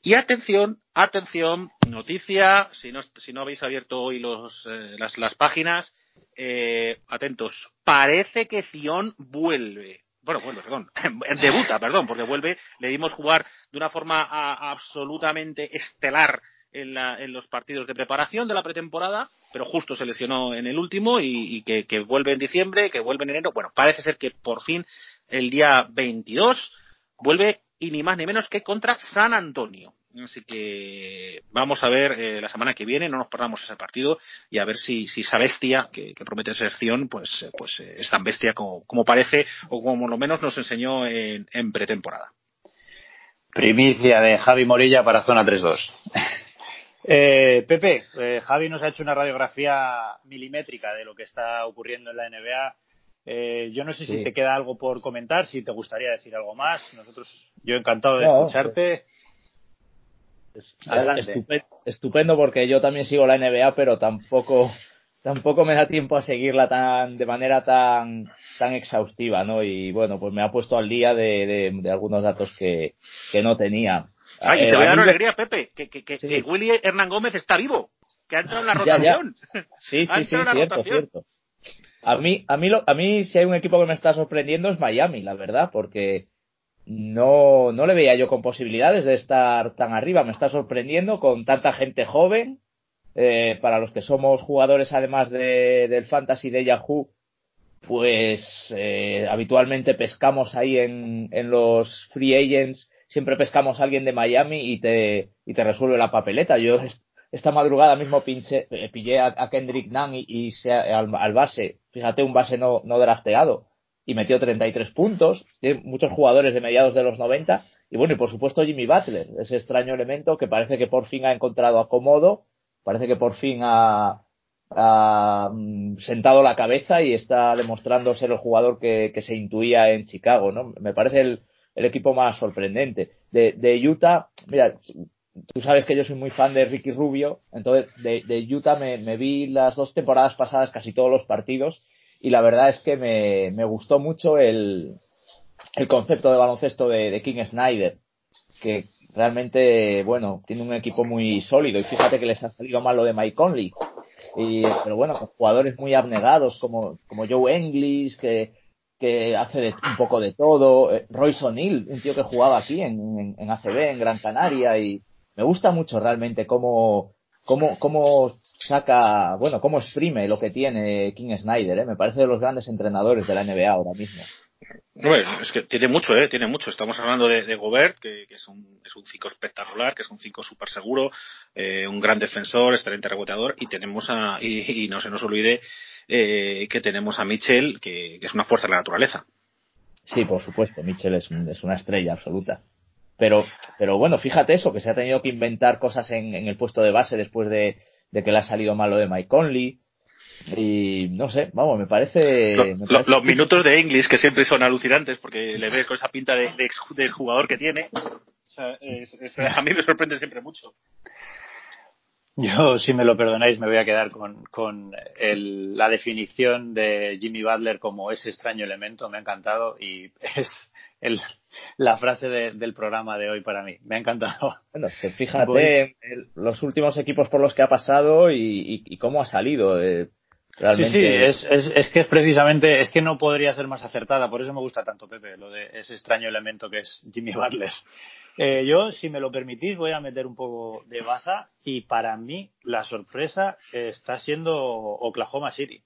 y atención, atención, noticia, si no, si no habéis abierto hoy los, eh, las, las páginas, eh, atentos, parece que Zion vuelve. Bueno, vuelve, perdón, debuta, perdón, porque vuelve, le dimos jugar de una forma absolutamente estelar en, la- en los partidos de preparación de la pretemporada, pero justo se lesionó en el último y, y que, que vuelve en diciembre, que vuelve en enero. Bueno, parece ser que por fin el día 22 vuelve y ni más ni menos que contra San Antonio. Así que vamos a ver eh, la semana que viene, no nos perdamos ese partido y a ver si, si esa bestia que, promete Zion, pues, eh, pues eh, es tan bestia como, como parece o como lo menos nos enseñó en, en pretemporada. Primicia de Javi Morilla para Zona 3-2. Eh, Pepe, Javi nos ha hecho una radiografía milimétrica de lo que está ocurriendo en la NBA. Eh, yo no sé si te queda algo por comentar, si te gustaría decir algo más. Nosotros, yo encantado de No, escucharte. Es estupendo, estupendo porque yo también sigo la NBA, pero tampoco tampoco me da tiempo a seguirla tan de manera tan tan exhaustiva, ¿no? Y bueno, pues me ha puesto al día de, de, de algunos datos que, que no tenía. Ay, y Eh, te voy a dar una alegría, Pepe, que, que, que, Sí. que Willy Hernán Gómez está vivo, que ha entrado en la Ya, ya. rotación. Sí, sí, sí, cierto, rotación. cierto. A mí, a mí, lo, a mí, si hay un equipo que me está sorprendiendo es Miami, la verdad, porque no, no le veía yo con posibilidades de estar tan arriba. Me está sorprendiendo con tanta gente joven. Eh, para los que somos jugadores, además de, del Fantasy de Yahoo, pues eh, habitualmente pescamos ahí en, en los free agents, siempre pescamos alguien de Miami y te, y te resuelve la papeleta. Yo esta madrugada mismo pinché, eh, pillé a, Kendrick Nunn y, se- al, base, fíjate, un base no, no drafteado, y metió 33 puntos. Tiene muchos jugadores de mediados de los 90. Y bueno, y por supuesto Jimmy Butler, ese extraño elemento que parece que por fin ha encontrado acomodo, parece que por fin ha, mm, sentado la cabeza y está demostrando ser el jugador que, se intuía en Chicago, ¿no? Me parece el, el equipo más sorprendente. De, de Utah, mira, tú sabes que yo soy muy fan de Ricky Rubio, entonces de, de Utah me, vi las dos temporadas pasadas casi todos los partidos y la verdad es que me, me gustó mucho el, el concepto de baloncesto de, de King Snyder, que realmente, bueno, tiene un equipo muy sólido y fíjate que les ha salido mal lo de Mike Conley. Y, pero bueno, con jugadores muy abnegados como, como Joe English, que, que hace de, un poco de todo, eh, Royce O'Neill, un tío que jugaba aquí en, en, en ACB, en Gran Canaria, y me gusta mucho realmente cómo, cómo, cómo saca, bueno, cómo exprime lo que tiene King Snyder, ¿eh? me parece de los grandes entrenadores de la NBA ahora mismo. Bueno, es que tiene mucho, ¿eh? Tiene mucho. Estamos hablando de, de Gobert, que, que, es un es un cinco espectacular, que es un cinco súper seguro, eh, un gran defensor, excelente reboteador, y tenemos a, y, y no se nos olvide eh, que tenemos a Mitchell, que, que, es una fuerza de la naturaleza. Sí, por supuesto, Mitchell es, es una estrella absoluta. Pero, pero bueno, fíjate eso, que se ha tenido que inventar cosas en, en el puesto de base después de, de que le ha salido mal lo de Mike Conley. Y no sé, vamos, me parece. Lo, me parece... Los minutos de English, que siempre son alucinantes, porque le ves con esa pinta de, de, de jugador que tiene. O sea, es, es, a mí me sorprende siempre mucho. Yo, si me lo perdonáis, me voy a quedar con, con el, la definición de Jimmy Butler como ese extraño elemento. Me ha encantado y es el, la frase de, del programa de hoy para mí. Me ha encantado. Bueno, fíjate los últimos equipos por los que ha pasado y, y, y cómo ha salido. Eh, realmente... Sí, sí, es, es, es, que es precisamente, es que no podría ser más acertada. Por eso me gusta tanto, Pepe, lo de ese extraño elemento que es Jimmy Butler. Eh, yo, si me lo permitís, voy a meter un poco de baza y para mí la sorpresa está siendo Oklahoma City.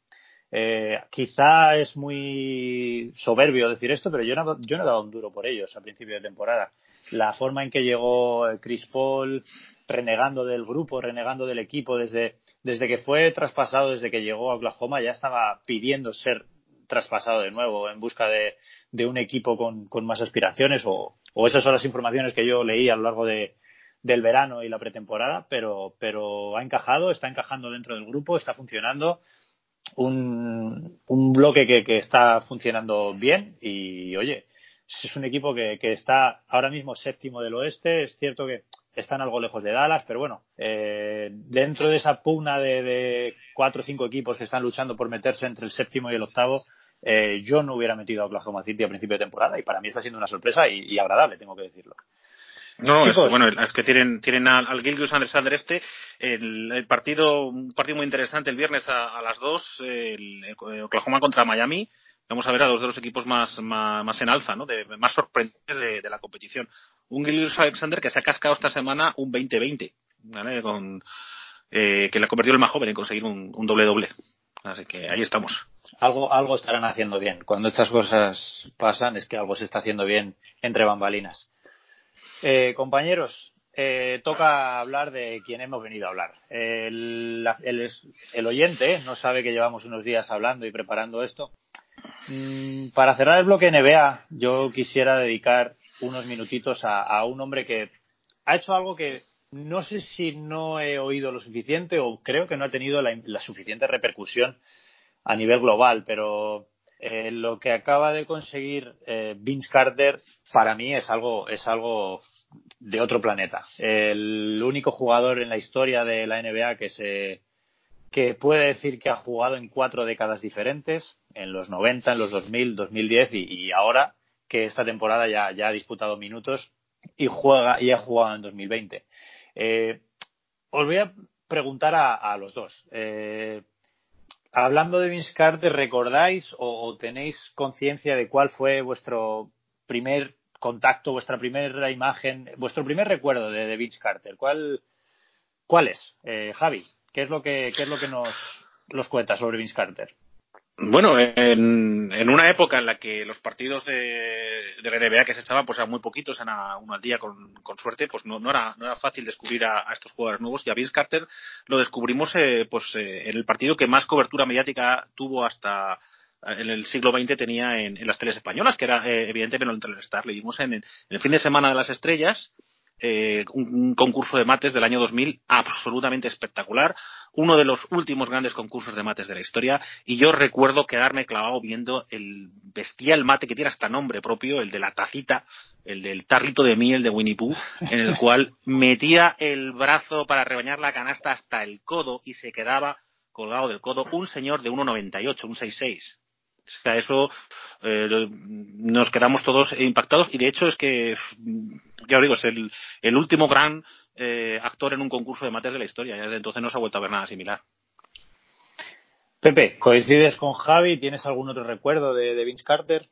Eh, quizá es muy soberbio decir esto, pero yo no, he dado un duro por ellos a principio de temporada. La forma en que llegó Chris Paul, renegando del grupo, renegando del equipo, desde, desde que fue traspasado, desde que llegó a Oklahoma, ya estaba pidiendo ser traspasado de nuevo en busca de, de un equipo con, con más aspiraciones o, o esas son las informaciones que yo leí a lo largo de, del verano y la pretemporada, pero, pero ha encajado, está encajando dentro del grupo, está funcionando. Un, un bloque que, que está funcionando bien y, oye, es un equipo que, que, está ahora mismo séptimo del oeste. Es cierto que están algo lejos de Dallas, pero bueno, eh, dentro de esa pugna de, cuatro o cinco equipos que están luchando por meterse entre el séptimo y el octavo, eh, yo no hubiera metido a Oklahoma City a principio de temporada y para mí está siendo una sorpresa y agradable, tengo que decirlo. No, es, bueno, es que tienen, tienen al, al Gilgus Alexander este, el, el, partido, un partido muy interesante el viernes a, a las 2, el, el, Oklahoma contra Miami. Vamos a ver a dos de los equipos más, más, más en alza, ¿no? De, más sorprendentes de, de, la competición. Un Gilgus Alexander que se ha cascado esta semana un 20-20, ¿vale? Con, eh, que le ha convertido el más joven en conseguir un, un doble doble. Así que ahí estamos algo, algo estarán haciendo bien. Cuando estas cosas pasan es que algo se está haciendo bien entre bambalinas. Eh, compañeros, eh, toca hablar de quien hemos venido a hablar. El, el, oyente no sabe que llevamos unos días hablando y preparando esto. Mm, para cerrar el bloque NBA, yo quisiera dedicar unos minutitos a, un hombre que ha hecho algo que no sé si no he oído lo suficiente o creo que no ha tenido la, la suficiente repercusión a nivel global, pero eh, lo que acaba de conseguir eh, Vince Carter para mí es algo, es algo de otro planeta. El único jugador en la historia de la NBA que se que puede decir que ha jugado en cuatro décadas diferentes, en los 90, en los 2000, 2010 y, ahora que esta temporada ya, ya ha disputado minutos y juega y ha jugado en 2020. Eh, os voy a preguntar a, a los dos. Eh, hablando de Vince Carter, ¿recordáis o, o tenéis conciencia de cuál fue vuestro primer contacto, vuestra primera imagen, vuestro primer recuerdo de, de Vince Carter? ¿Cuál, cuál es, eh, Javi? ¿Qué es lo que, qué es lo que nos, nos cuenta sobre Vince Carter? Bueno, en, en, una época en la que los partidos de, de la NBA que se echaban pues eran muy poquitos, eran uno al día con, con suerte, pues no, no, era, no era fácil descubrir a, a, estos jugadores nuevos y a Vince Carter lo descubrimos eh, pues eh, en el partido que más cobertura mediática tuvo hasta en el siglo XX tenía en, las teles españolas, que era eh, evidentemente el Star. Le dimos en, el fin de semana de las estrellas eh, un, un, concurso de mates del año 2000 absolutamente espectacular, uno de los últimos grandes concursos de mates de la historia, y yo recuerdo quedarme clavado viendo el bestial mate que tiene hasta nombre propio, el de la tacita, el del tarrito de miel de Winnie Pooh, en el cual metía el brazo para rebañar la canasta hasta el codo y se quedaba colgado del codo un señor de 1,98, un 6,6 o sea, eso eh, nos quedamos todos impactados y de hecho es que, ya os digo, es el, el último gran eh, actor en un concurso de mates de la historia. Ya desde entonces no se ha vuelto a ver nada similar. Pepe, ¿coincides con Javi? ¿Tienes algún otro recuerdo de, de Vince Carter?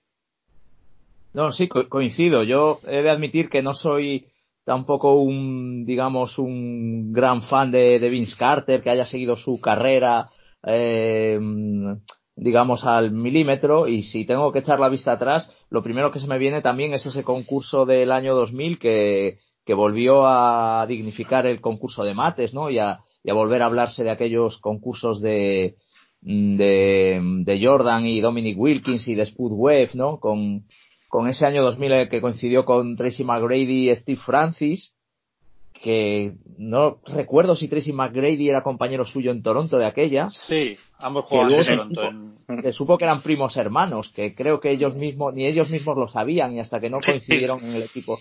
No, sí, co coincido. Yo he de admitir que no soy tampoco un, digamos, un gran fan de, de Vince Carter, que haya seguido su carrera. Eh, digamos, al milímetro y si tengo que echar la vista atrás, lo primero que se me viene también es ese concurso del año 2000 que, que volvió a dignificar el concurso de mates, ¿no? Y a, volver a hablarse de aquellos concursos de, de, de Jordan y Dominic Wilkins y de Spud ¿no? Con, con ese año 2000 que coincidió con Tracy McGrady y Steve Francis que no recuerdo si Tracy McGrady era compañero suyo en Toronto de aquella. Sí, ambos jugaban en Toronto. En... Se supo que eran primos hermanos, que creo que ellos mismos, ni ellos mismos lo sabían y hasta que no coincidieron en el equipo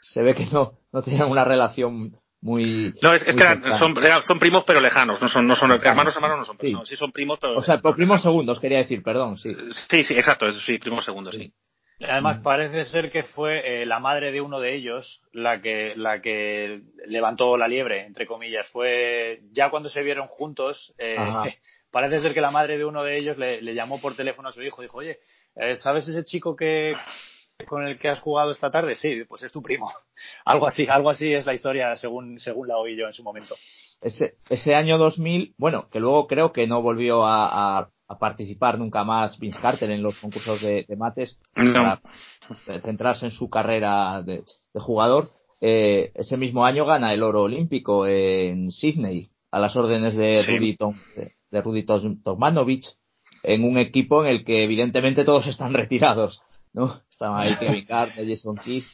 se ve que no, no tenían una relación muy. No, es, que son, son, primos pero lejanos, no son, no son hermanos, hermanos no son, sí. sí son primos pero. O sea, por primos segundos quería decir, perdón, sí. Sí, sí, exacto, sí, primos segundos, sí. Además, parece ser que fue eh, la madre de uno de ellos la que, la que levantó la liebre, entre comillas. Fue ya cuando se vieron juntos, eh, parece ser que la madre de uno de ellos le, llamó por teléfono a su hijo. Dijo, oye, eh, ¿sabes ese chico que con el que has jugado esta tarde? Sí, pues es tu primo. algo así, algo así es la historia según, según la oí yo en su momento. Ese, ese año 2000, bueno, que luego creo que no volvió a a participar nunca más Vince Carter en los concursos de, mates para centrarse en su carrera de, jugador. Eh, ese mismo año gana el oro olímpico en Sydney a las órdenes de Rudy, Tom, de, Rudy en un equipo en el que evidentemente todos están retirados, ¿no? Estaban ahí Kevin Carter, Jason Keith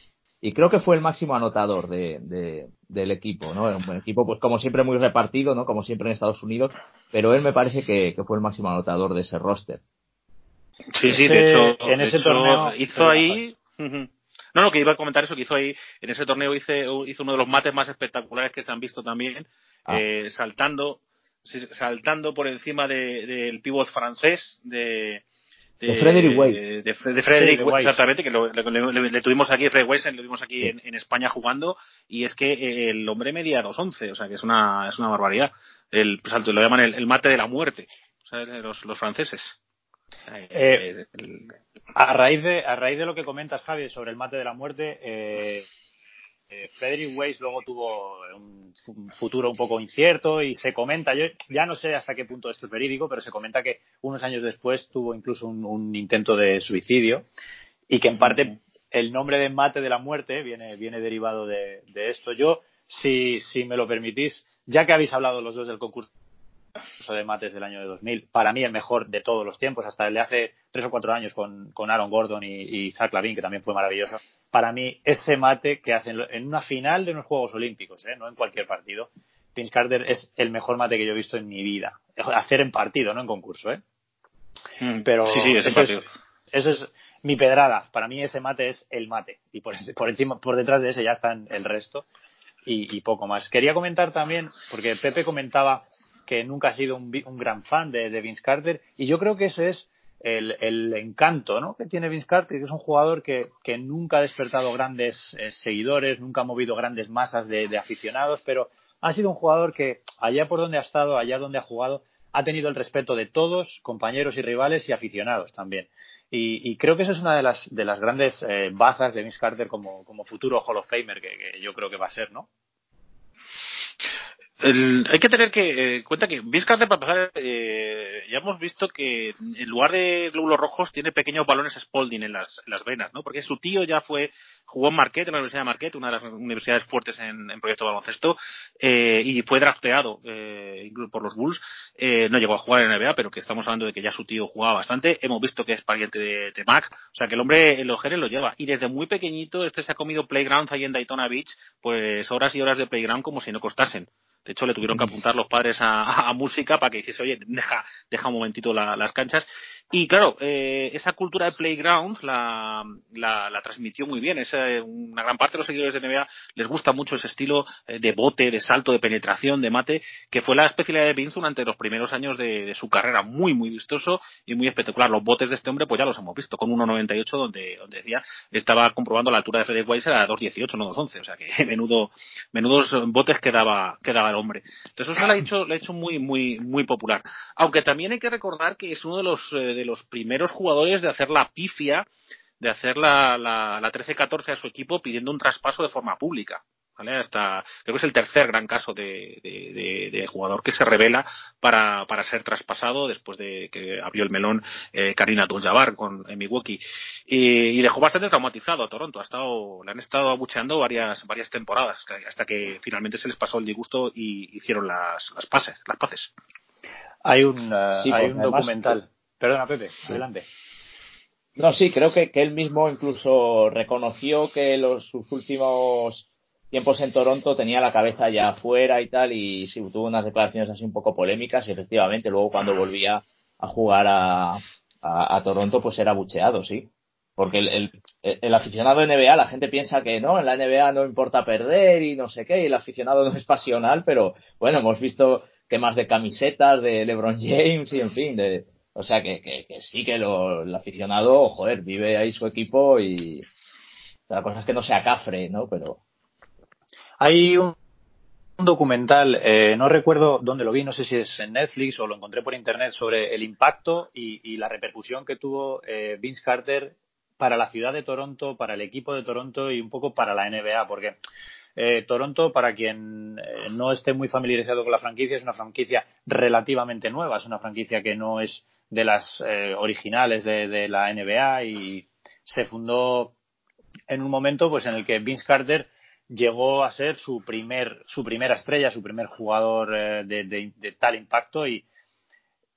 y creo que fue el máximo anotador de, del equipo, ¿no? Un equipo, pues como siempre, muy repartido, ¿no? Como siempre en Estados Unidos, pero él me parece que, fue el máximo anotador de ese roster. Sí, sí, de hecho, en ese torneo hizo ahí. No, no, que iba a comentar eso, que hizo ahí, en ese torneo hizo, hizo uno de los mates más espectaculares que se han visto también, ah. eh, saltando, saltando por encima del pívot francés, de, de, Frederick Weiss. De, Frederick, exactamente, que le, tuvimos aquí, Frederick Weiss, lo tuvimos aquí en, España jugando, y es que el hombre medía 2.11, o sea que es una, es una barbaridad. El salto, lo llaman el, mate de la muerte, los, los franceses. Eh, a raíz de a raíz de lo que comentas Javi sobre el mate de la muerte eh, eh, Frederick Weiss luego tuvo un, futuro un poco incierto y se comenta, yo ya no sé hasta qué punto esto es verídico, pero se comenta que unos años después tuvo incluso un, intento de suicidio y que en parte el nombre de mate de la muerte viene, viene derivado de, esto. Yo, si, si me lo permitís, ya que habéis hablado los dos del concurso de mates del año de 2000, para mí el mejor de todos los tiempos, hasta el de hace tres o cuatro años con, con Aaron Gordon y, y Zach Lavin, que también fue maravilloso. Para mí, ese mate que hacen en una final de unos Juegos Olímpicos, ¿eh? no en cualquier partido, Vince Carter es el mejor mate que yo he visto en mi vida. Hacer en partido, no en concurso, ¿eh? Mm, Pero sí, sí, ese eso, Es, eso es mi pedrada. Para mí ese mate es el mate. Y por, por encima, por detrás de ese ya están el resto. Y, y, poco más. Quería comentar también, porque Pepe comentaba que nunca ha sido un, gran fan de, Vince Carter y yo creo que ese es el, encanto que tiene Vince Carter, que es un jugador que, nunca ha despertado grandes eh, seguidores, nunca ha movido grandes masas de, aficionados, pero ha sido un jugador que allá por donde ha estado, allá donde ha jugado, ha tenido el respeto de todos, compañeros y rivales y aficionados también. Y, creo que esa es una de las, de las grandes eh, bazas de Vince Carter como, como futuro Hall of Famer que, que yo creo que va a ser, ¿no? Hay que tener que eh, cuenta que Vince para pasar, eh, ya hemos visto que en lugar de glóbulos rojos tiene pequeños balones Spalding en las, venas, ¿no? Porque su tío ya fue, jugó en Marquette, en la Universidad de Marquette, una de las universidades fuertes en, proyecto de baloncesto, eh, y fue drafteado eh, por los Bulls. Eh, no llegó a jugar en NBA, pero que estamos hablando de que ya su tío jugaba bastante. Hemos visto que es pariente de, de Mac, o sea que el hombre en los genes lo lleva. Y desde muy pequeñito este se ha comido playgrounds ahí en Daytona Beach, pues horas y horas de playground como si no costasen. De hecho, le tuvieron que apuntar los padres a, música para que hiciese, oye, deja, deja un momentito las canchas. Y claro, eh, esa cultura de playground la, la, transmitió muy bien. Es, una gran parte de los seguidores de NBA les gusta mucho ese estilo eh, de bote, de salto, de penetración, de mate, que fue la especialidad de Vince durante los primeros años de, su carrera. Muy, muy vistoso y muy espectacular. Los botes de este hombre, pues ya los hemos visto, con 1.98, donde, donde decía, estaba comprobando la altura de Frederick Weiss a 2.18, no 2.11. O sea que menudo, menudos botes que daba, daba hombre. Entonces eso lo ha hecho, le ha hecho muy, muy, muy popular. Aunque también hay que recordar que es uno de los, eh, de los primeros jugadores de hacer la pifia, de hacer la, la, la 13-14 a su equipo pidiendo un traspaso de forma pública. ¿vale? Hasta, creo que es el tercer gran caso de, de, jugador que se revela para, para, ser traspasado después de que abrió el melón eh, Karina Abdul-Jabbar con en Milwaukee y, dejó bastante traumatizado a Toronto. Ha estado, le han estado abucheando varias, varias temporadas hasta que finalmente se les pasó el disgusto y hicieron las, las pases, las paces. Hay un, uh, hay un documental. Perdona, Pepe, adelante. No, sí, creo que, que él mismo incluso reconoció que los sus últimos tiempos en Toronto tenía la cabeza ya afuera y tal, y sí, tuvo unas declaraciones así un poco polémicas, y efectivamente luego cuando volvía a jugar a, a, Toronto, pues era bucheado, sí. porque el, el, aficionado de NBA, la gente piensa que no, en la NBA no importa perder y no sé qué, y el aficionado no es pasional, pero bueno, hemos visto que más de camisetas de LeBron James y en fin, de, o sea que, que, sí que lo, el aficionado, joder, vive ahí su equipo y la cosa es que no sea cafre, ¿no? Pero. Hay un, documental, eh, no recuerdo dónde lo vi, no sé si es en Netflix o lo encontré por internet, sobre el impacto y, la repercusión que tuvo eh, Vince Carter para la ciudad de Toronto, para el equipo de Toronto y un poco para la NBA, porque eh, Toronto, para quien eh, no esté muy familiarizado con la franquicia, es una franquicia relativamente nueva, es una franquicia que no es de las eh, originales de, la NBA y se fundó en un momento pues en el que Vince Carter llegó a ser su primer su primera estrella, su primer jugador de tal impacto y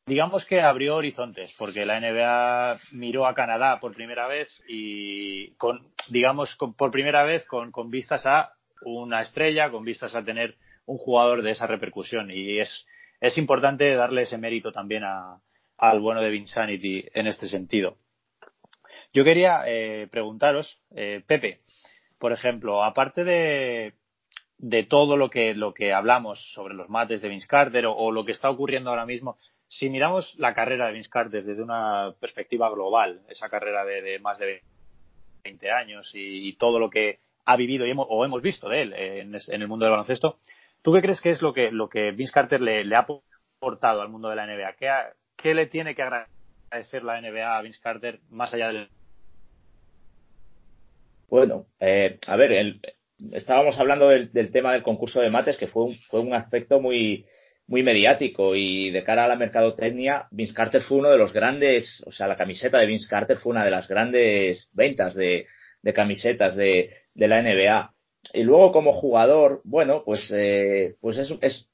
digamos que abrió horizontes porque la NBA miró a Canadá por primera vez y con digamos por primera vez con, vistas a una estrella con vistas a tener un jugador de esa repercusión. Y es es importante darle ese mérito también a, al bueno de Vinsanity en este sentido. Yo quería eh, preguntaros, eh, Pepe, por ejemplo, aparte de, de todo lo que, lo que hablamos sobre los mates de Vince Carter o lo que está ocurriendo ahora mismo, si miramos la carrera de Vince Carter desde una perspectiva global, esa carrera de, más de 20 años y, todo lo que ha vivido y hemos, o hemos visto de él en, el mundo del baloncesto, ¿tú qué crees que es lo que, lo que Vince Carter le, ha aportado al mundo de la NBA? ¿Qué, ¿Qué, le tiene que agradecer la NBA a Vince Carter más allá del... Bueno, eh, a ver, estábamos hablando del, tema del concurso de mates, que fue fue un aspecto muy, muy mediático y de cara a la mercadotecnia, Vince Carter fue uno de los grandes, o sea, la camiseta de Vince Carter fue una de las grandes ventas de, camisetas de, la NBA. Y luego como jugador, bueno, pues, eh, pues es, es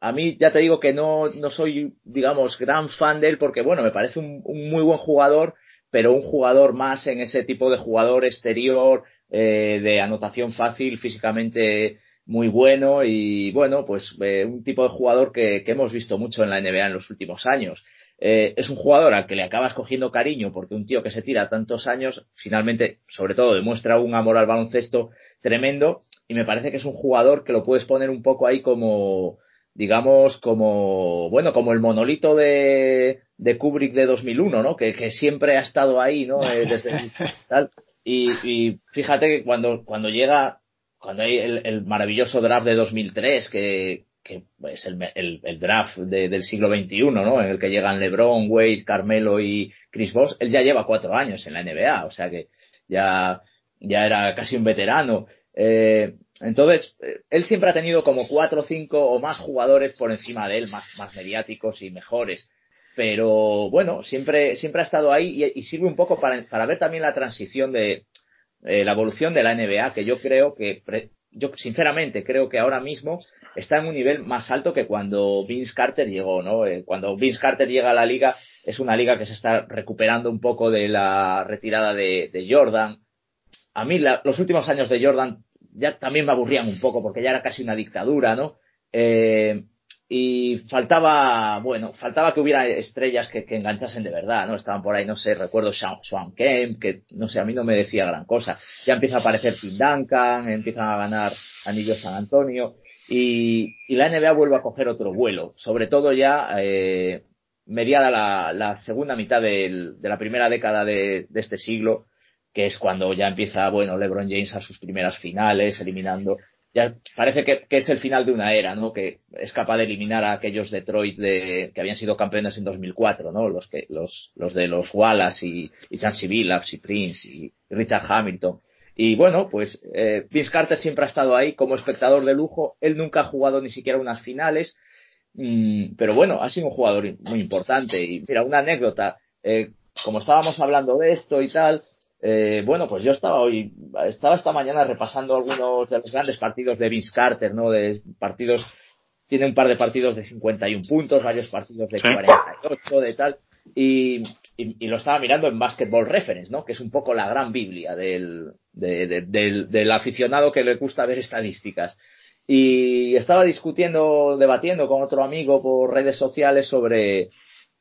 a, mí ya te digo que no, no soy, digamos, gran fan de él porque, bueno, me parece un, muy buen jugador, pero un jugador más en ese tipo de jugador exterior, eh, de anotación fácil, físicamente muy bueno y bueno, pues eh, un tipo de jugador que, que, hemos visto mucho en la NBA en los últimos años. Eh, es un jugador al que le acabas cogiendo cariño porque un tío que se tira tantos años finalmente, sobre todo, demuestra un amor al baloncesto tremendo y me parece que es un jugador que lo puedes poner un poco ahí como, digamos, como, bueno, como el monolito de, de Kubrick de 2001, ¿no? Que, que siempre ha estado ahí, ¿no? Eh, desde tal. Y, y fíjate que cuando, cuando llega cuando hay el, maravilloso draft de 2003, que, que es el, el, draft del siglo XXI, ¿no? En el que llegan LeBron, Wade, Carmelo y Chris Bosh, él ya lleva cuatro años en la NBA, o sea que ya, ya era casi un veterano. Eh, entonces, él siempre ha tenido como cuatro, cinco o más jugadores por encima de él, más, más mediáticos y mejores. Pero bueno, siempre, siempre ha estado ahí y, sirve un poco para, para ver también la transición de, eh, la evolución de la NBA, que yo creo que, yo sinceramente creo que ahora mismo está en un nivel más alto que cuando Vince Carter llegó, ¿no? Eh, cuando Vince Carter llega a la liga, es una liga que se está recuperando un poco de la retirada de, Jordan. A mí los últimos años de Jordan ya también me aburrían un poco porque ya era casi una dictadura, ¿no? Eh, y faltaba, bueno, faltaba que hubiera estrellas que, enganchasen de verdad, ¿no? Estaban por ahí, no sé, recuerdo Sean, Kemp, que no sé, a mí no me decía gran cosa. Ya empieza a aparecer Tim Duncan, empiezan a ganar anillos San Antonio y, la NBA vuelve a coger otro vuelo, sobre todo ya eh, mediada la, la, segunda mitad del, de la primera década de este siglo, que es cuando ya empieza, bueno, LeBron James a sus primeras finales, eliminando ya parece que, es el final de una era, ¿no? Que es capaz de eliminar a aquellos Detroit de, que habían sido campeones en 2004, ¿no? Los que, los, los de los Wallace y, y Chancey y Prince y Richard Hamilton. Y bueno, pues eh, Vince Carter siempre ha estado ahí como espectador de lujo. Él nunca ha jugado ni siquiera unas finales, mm, pero bueno, ha sido un jugador muy importante. Y mira, una anécdota. Eh, como estábamos hablando de esto y tal, eh, bueno, pues yo estaba hoy, estaba esta mañana repasando algunos de los grandes partidos de Vince Carter, ¿no? De partidos, tiene un par de partidos de 51 puntos, varios partidos de 48, de tal, y, y, lo estaba mirando en Basketball Reference, ¿no? Que es un poco la gran Biblia del, del, del aficionado que le gusta ver estadísticas. Y estaba discutiendo, debatiendo con otro amigo por redes sociales sobre,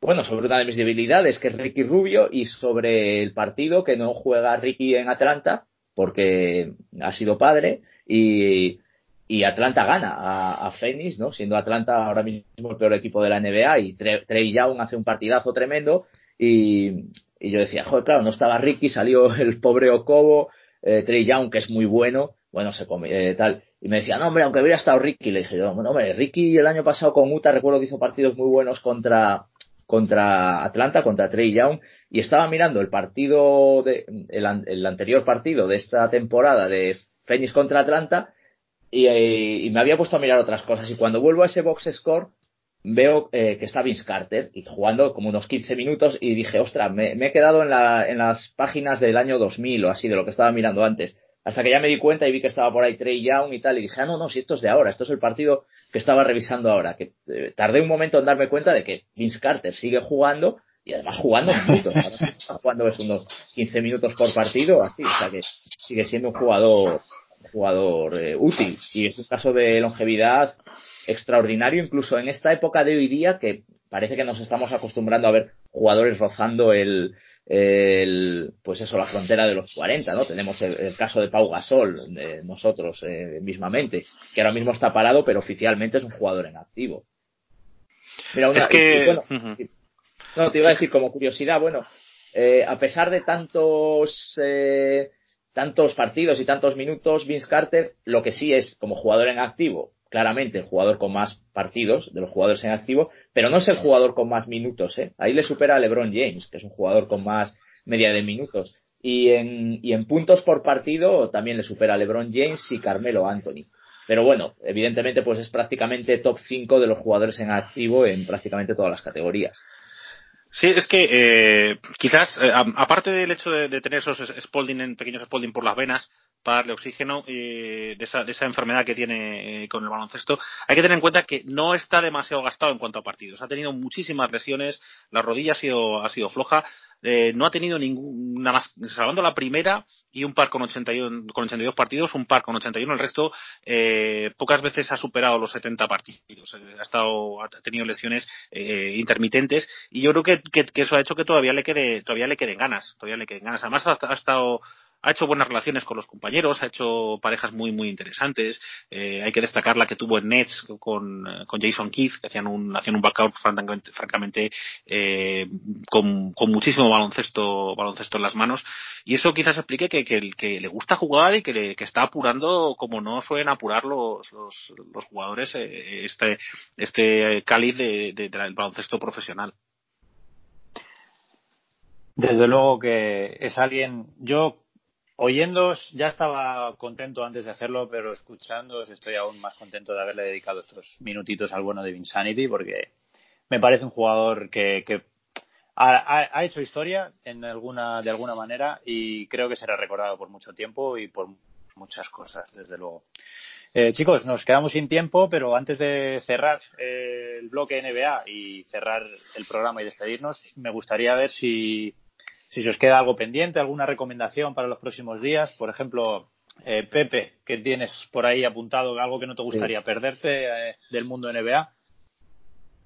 bueno, sobre una de mis debilidades, que es Ricky Rubio, y sobre el partido que no juega Ricky en Atlanta, porque ha sido padre, y, y Atlanta gana a, a, Phoenix, ¿no? Siendo Atlanta ahora mismo el peor equipo de la NBA, y Trey Young hace un partidazo tremendo, y, y yo decía, joder, claro, no estaba Ricky, salió el pobre Ocobo, eh, Trey Young, que es muy bueno, bueno, se come, eh, tal. Y me decía, no, hombre, aunque hubiera estado Ricky, le dije yo, no, hombre, Ricky el año pasado con Utah recuerdo que hizo partidos muy buenos contra, contra Atlanta, contra Trey Young, y estaba mirando el partido, de, el, el anterior partido de esta temporada de Phoenix contra Atlanta, y, y, me había puesto a mirar otras cosas. Y cuando vuelvo a ese box score, veo eh, que está Vince Carter y jugando como unos 15 minutos y dije, ostras, me, me he quedado en, la, en, las páginas del año 2000 o así, de lo que estaba mirando antes. Hasta que ya me di cuenta y vi que estaba por ahí Trey Young y tal, y dije, ah, no, no, si esto es de ahora, esto es el partido que estaba revisando ahora. Que eh, tardé un momento en darme cuenta de que Vince Carter sigue jugando y además jugando minutos. Jugando es unos 15 minutos por partido, así, o sea que sigue siendo un jugador, un jugador eh, útil. Y es un caso de longevidad extraordinario, incluso en esta época de hoy día que parece que nos estamos acostumbrando a ver jugadores rozando el, el pues eso, la frontera de los 40, ¿no? Tenemos el, caso de Pau Gasol, de nosotros eh, mismamente, que ahora mismo está parado, pero oficialmente es un jugador en activo. Mira, una, es que... bueno, No, te iba a decir como curiosidad, bueno, eh, a pesar de tantos... Eh, tantos partidos y tantos minutos, Vince Carter, lo que sí es como jugador en activo, claramente el jugador con más partidos de los jugadores en activo, pero no es el jugador con más minutos. ¿eh? Ahí le supera a LeBron James, que es un jugador con más media de minutos. Y en, puntos por partido también le supera a LeBron James y Carmelo Anthony. Pero bueno, evidentemente pues es prácticamente top 5 de los jugadores en activo en prácticamente todas las categorías. Sí, es que eh, quizás, eh, aparte del hecho de, de, tener esos Spalding en pequeños Spalding por las venas, para darle oxígeno eh, de, esa, de esa enfermedad que tiene eh, con el baloncesto. Hay que tener en cuenta que no está demasiado gastado en cuanto a partidos. Ha tenido muchísimas lesiones, la rodilla ha sido, ha sido floja, eh, no ha tenido ninguna más, salvando la primera y un par con 81, con 82 partidos, un par con 81, el resto eh, pocas veces ha superado los 70 partidos. Ha, estado, ha tenido lesiones intermitentes y yo creo que, eso ha hecho que todavía le quede, todavía le queden ganas, todavía le queden ganas. Además ha estado ha hecho buenas relaciones con los compañeros, ha hecho parejas muy, muy interesantes. Eh, hay que destacar la que tuvo en Nets con, eh, con Jason Keith, que hacían un, hacían un backup francamente, francamente eh, con, con, muchísimo baloncesto, baloncesto en las manos. Y eso quizás explique que, que, le gusta jugar y que, le, que está apurando como no suelen apurar los, los, jugadores eh, este, este cáliz de, de, baloncesto profesional. Desde luego que es alguien, yo Oyéndoos, ya estaba contento antes de hacerlo, pero escuchándoos estoy aún más contento de haberle dedicado estos minutitos al bueno de Vinsanity, porque me parece un jugador que, que ha, ha, hecho historia en alguna, de alguna manera y creo que será recordado por mucho tiempo y por muchas cosas, desde luego. Eh, chicos, nos quedamos sin tiempo, pero antes de cerrar eh, el bloque NBA y cerrar el programa y despedirnos, me gustaría ver si si se os queda algo pendiente, alguna recomendación para los próximos días, por ejemplo, eh, Pepe, que tienes por ahí apuntado algo que no te gustaría sí. perderte eh, del mundo NBA.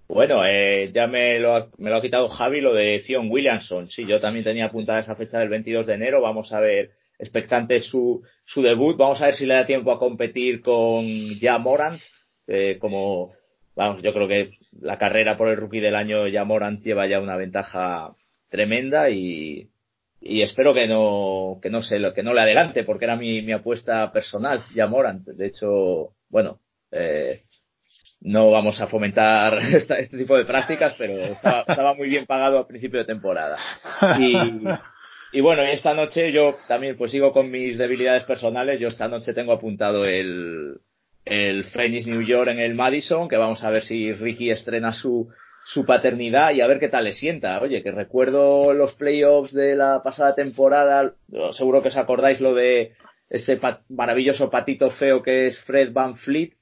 Bueno, eh, ya me lo, ha, me lo ha quitado Javi lo de Zion Williamson. Sí, yo también tenía apuntada esa fecha del 22 de enero. Vamos a ver, expectante su, su debut. Vamos a ver si le da tiempo a competir con Ya Morant. Eh, como, vamos, yo creo que la carrera por el rookie del año Ya Morant lleva ya una ventaja tremenda y, y espero que no, que no se que no le adelante porque era mi, mi apuesta personal, ya Morant. De hecho, bueno, eh, no vamos a fomentar esta, este tipo de prácticas, pero estaba, estaba, muy bien pagado a principio de temporada. Y, y bueno, y esta noche yo también pues sigo con mis debilidades personales. Yo esta noche tengo apuntado el, el Phoenix New York en el Madison, que vamos a ver si Ricky estrena su, su paternidad y a ver qué tal le sienta. Oye, que recuerdo los playoffs de la pasada temporada, seguro que os acordáis lo de ese pat maravilloso patito feo que es Fred Van Fleet,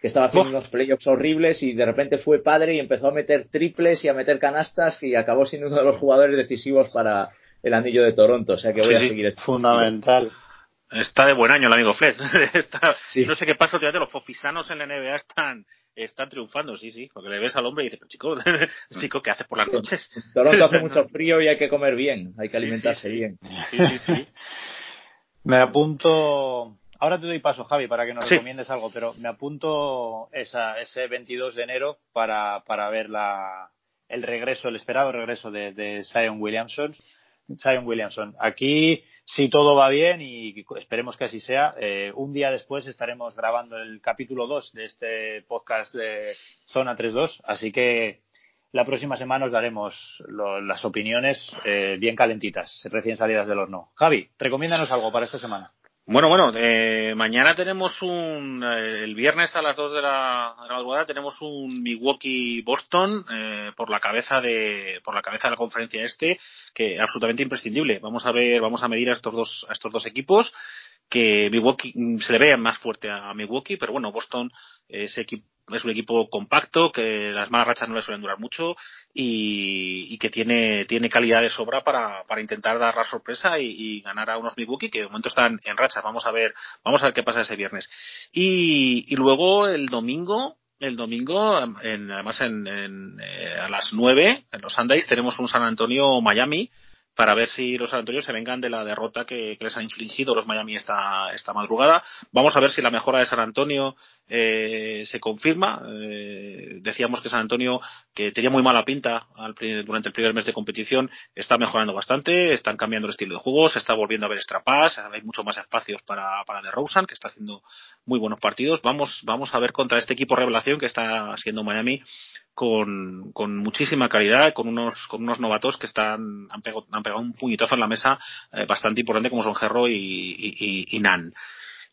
que estaba haciendo unos playoffs horribles y de repente fue padre y empezó a meter triples y a meter canastas y acabó siendo uno de los jugadores decisivos para el anillo de Toronto. O sea que voy sí, a seguir sí, Fundamental. Está de buen año el amigo Fred. No sé qué pasa, fíjate, los fofisanos en la NBA están, están triunfando, sí, sí, porque le ves al hombre y dices, pero chico, chico, ¿qué haces por las noches? Toronto hace mucho frío y hay que comer bien, hay que alimentarse bien. Sí, sí, sí. me apunto, ahora te doy paso, Javi, para que nos recomiendes algo, pero me apunto esa, ese 22 de enero para, para ver la, el regreso, el esperado regreso de, de Zion Williamson. Zion Williamson. Aquí si todo va bien y esperemos que así sea, eh, un día después estaremos grabando el capítulo 2 de este podcast de Zona 3.2, así que la próxima semana os daremos las opiniones eh, bien calentitas, recién salidas del horno. Javi, recomiéndanos algo para esta semana. Bueno, bueno, eh, mañana tenemos un, eh, el viernes a las 2 de la, de la madrugada tenemos un Milwaukee-Boston eh, por la cabeza de, por la cabeza de la conferencia este, que absolutamente imprescindible. Vamos a ver, vamos a medir a estos dos, a estos dos equipos que Milwaukee mm, se le ve más fuerte a Milwaukee, pero bueno, Boston ese equipo es un equipo compacto, que las malas rachas no le suelen durar mucho y, que tiene, tiene calidad de sobra para, para intentar dar la sorpresa y, ganar a unos Milwaukee que de momento están en rachas. Vamos a ver, vamos a ver qué pasa ese viernes. Y, y luego el domingo, el domingo, en, además en, en eh, a las 9 en los Sundays tenemos un San Antonio Miami para ver si los Antonio se vengan de la derrota que, les han infligido los Miami esta, esta madrugada. Vamos a ver si la mejora de San Antonio eh, se confirma. Eh, decíamos que San Antonio, que tenía muy mala pinta durante el primer mes de competición, está mejorando bastante, están cambiando el estilo de juego, se está volviendo a ver extrapas, hay mucho más espacios para, para DeRozan, que está haciendo muy buenos partidos. Vamos, vamos a ver contra este equipo revelación que está siendo Miami con, con muchísima calidad, con unos, con unos novatos que están, han pegado, han pegado un puñetazo en la mesa eh, bastante importante como son Gerro y, Nan.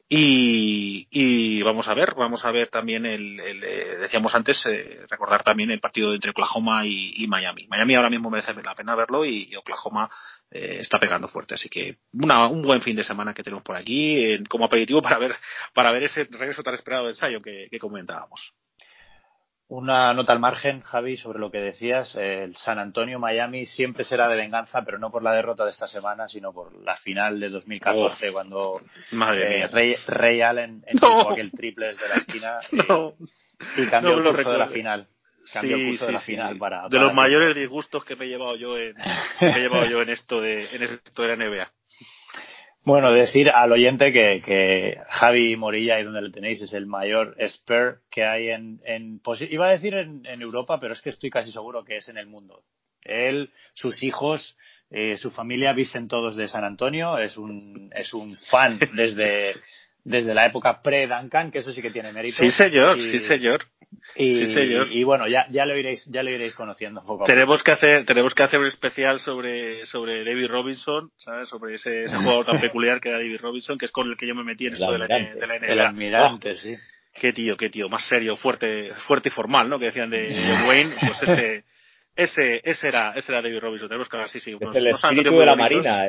Y, vamos a ver, vamos a ver también el, el eh, decíamos antes, eh, recordar también el partido entre Oklahoma y, Miami. Miami ahora mismo merece la pena verlo y, Oklahoma está pegando fuerte, así que una, un buen fin de semana que tenemos por aquí como aperitivo para ver para ver ese regreso tan esperado de ensayo que comentábamos. Una nota al margen, Javi, sobre lo que decías. El San Antonio Miami siempre será de venganza, pero no por la derrota de esta semana, sino por la final de 2014, cuando eh, Ray, Allen entró aquel triple desde la esquina y cambió el curso de la final. Cambió el curso de la final para, De los mayores disgustos que me he llevado yo en, me he llevado yo en esto de, en esto de la NBA. Bueno, decir al oyente que, que Javi Morilla, ahí donde lo tenéis, es el mayor spur que hay en, en iba a decir en, en, Europa, pero es que estoy casi seguro que es en el mundo. Él, sus hijos, eh, su familia visten todos de San Antonio, es un, es un fan desde, desde la época pre-Duncan, que eso sí que tiene mérito. Sí, señor, sí, señor. Y, sí, señor. y bueno, ya, ya lo iréis, ya lo iréis conociendo poco Tenemos que hacer, tenemos que hacer un especial sobre, sobre David Robinson, ¿sabes? Sobre ese, ese jugador tan peculiar que era David Robinson, que es con el que yo me metí en esto de la, de la NBA. El almirante, oh, sí. Qué tío, qué tío, más serio, fuerte, fuerte y formal, ¿no? Que decían de, Wayne, pues ese, ese, ese era, ese era David Robinson. Tenemos que hablar, sí, sí. Unos, el espíritu de la Marina.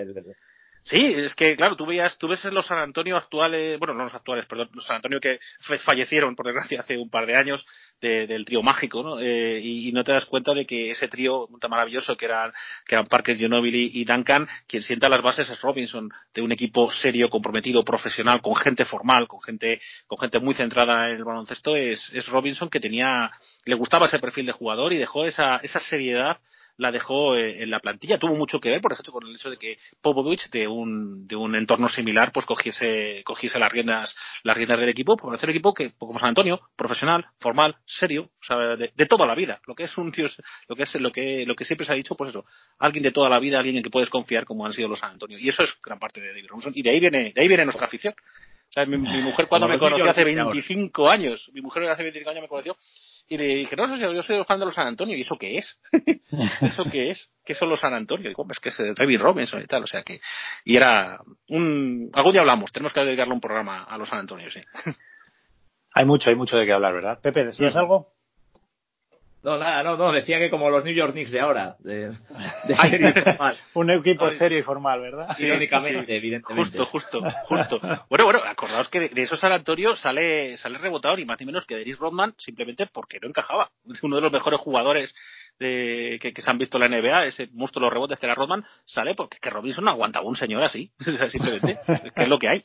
Sí, es que, claro, tú veías, tú ves en los San Antonio actuales, bueno, no los actuales, perdón, los San Antonio que fallecieron, por desgracia, hace un par de años, del trío mágico, ¿no? Eh, y, no te das cuenta de que ese trío tan maravilloso que eran, que eran Parker, Ginobili y Duncan, quien sienta las bases es Robinson, de un equipo serio, comprometido, profesional, con gente formal, con gente, con gente muy centrada en el baloncesto, es, es Robinson que tenía, le gustaba ese perfil de jugador y dejó esa, esa seriedad la dejó eh, en la plantilla. Tuvo mucho que ver, por ejemplo, con el hecho de que Popovich, de un, de un entorno similar, pues cogiese, cogiese las riendas, las riendas del equipo, por hacer un equipo que, como San Antonio, profesional, formal, serio, o sea, de, de, toda la vida. Lo que es un tío, lo que es, lo que, lo que siempre se ha dicho, pues eso, alguien de toda la vida, alguien en que puedes confiar como han sido los San Antonio. Y eso es gran parte de David Robinson. Y de ahí viene, de ahí viene nuestra afición. O sea, mi, mi mujer cuando me conoció hace 25 años, mi mujer hace 25 años me conoció, y le dije, no, yo soy fan de los San Antonio. ¿Y eso qué es? ¿Eso qué es? ¿Qué son los San Antonio? Y es que es David Robinson y tal. O sea que, y era un, algún día hablamos. Tenemos que dedicarle un programa a los San Antonio, sí. Hay mucho, hay mucho de qué hablar, ¿verdad? Pepe, ¿decías algo? No, nada, no, no, decía que como los New York Knicks de ahora, de, serio y formal. Un equipo serio y formal, ¿verdad? Irónicamente, evidentemente. Justo, justo, justo. Bueno, bueno, acordaos que de, esos San Antonio sale, sale rebotador y más ni menos que Dennis Rodman simplemente porque no encajaba. Uno de los mejores jugadores de, que, se han visto en la NBA, ese monstruo de los rebotes que era Rodman, sale porque que Robinson no aguantaba un señor así, simplemente, que es lo que hay.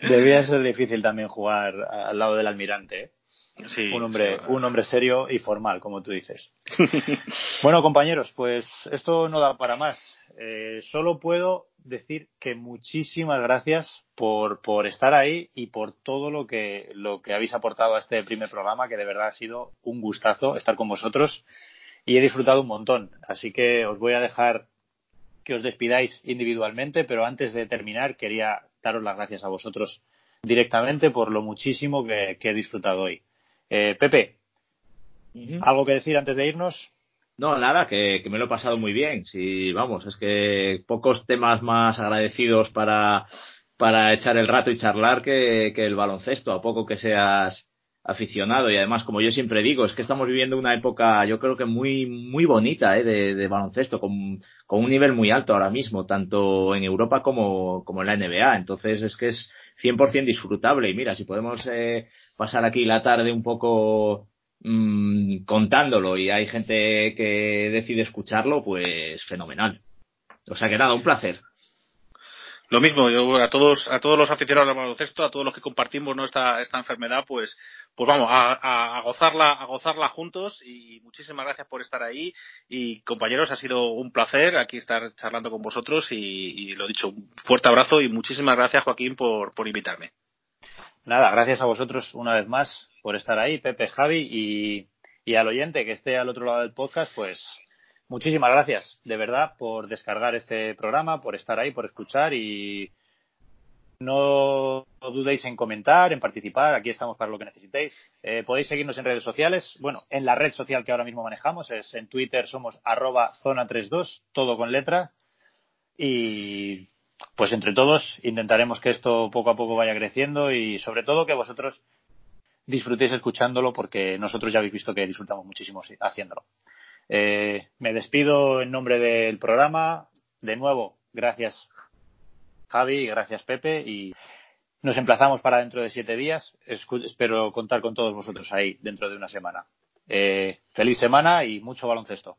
Debía ser difícil también jugar al lado del almirante, ¿eh? Un hombre, un hombre serio y formal, como tú dices. bueno, compañeros, pues esto no da para más. Eh, solo puedo decir que muchísimas gracias por, por estar ahí y por todo lo que, lo que habéis aportado a este primer programa, que de verdad ha sido un gustazo estar con vosotros y he disfrutado un montón. Así que os voy a dejar que os despidáis individualmente, pero antes de terminar quería daros las gracias a vosotros directamente por lo muchísimo que he disfrutado hoy. Eh, Pepe, ¿algo que decir antes de irnos? No, nada, que, me lo he pasado muy bien. Sí, vamos, es que pocos temas más agradecidos para, para echar el rato y charlar que, el baloncesto, a poco que seas aficionado y además como yo siempre digo es que estamos viviendo una época yo creo que muy muy bonita ¿eh? de, baloncesto con, con, un nivel muy alto ahora mismo tanto en Europa como, como en la NBA entonces es que es 100% disfrutable. Y mira, si podemos eh, pasar aquí la tarde un poco mmm, contándolo y hay gente que decide escucharlo, pues fenomenal. O sea que nada, un placer. Lo mismo, yo a todos, a todos los aficionados al baloncesto, a todos los que compartimos esta, esta enfermedad, pues, pues vamos, a, a, gozarla, a gozarla juntos y muchísimas gracias por estar ahí. Y compañeros, ha sido un placer aquí estar charlando con vosotros y, y lo dicho, un fuerte abrazo y muchísimas gracias Joaquín por, por invitarme. Nada, gracias a vosotros una vez más por estar ahí, Pepe, Javi y, y al oyente que esté al otro lado del podcast, pues Muchísimas gracias, de verdad, por descargar este programa, por estar ahí, por escuchar y no dudéis en comentar, en participar. Aquí estamos para lo que necesitéis. Eh, podéis seguirnos en redes sociales. Bueno, en la red social que ahora mismo manejamos es en Twitter somos arroba zona32, todo con letra. Y pues entre todos intentaremos que esto poco a poco vaya creciendo y sobre todo que vosotros disfrutéis escuchándolo porque nosotros ya habéis visto que disfrutamos muchísimo haciéndolo. Eh, me despido en nombre del programa. De nuevo, gracias Javi, gracias Pepe y nos emplazamos para dentro de siete días. Espero contar con todos vosotros ahí dentro de una semana. Eh, feliz semana y mucho baloncesto.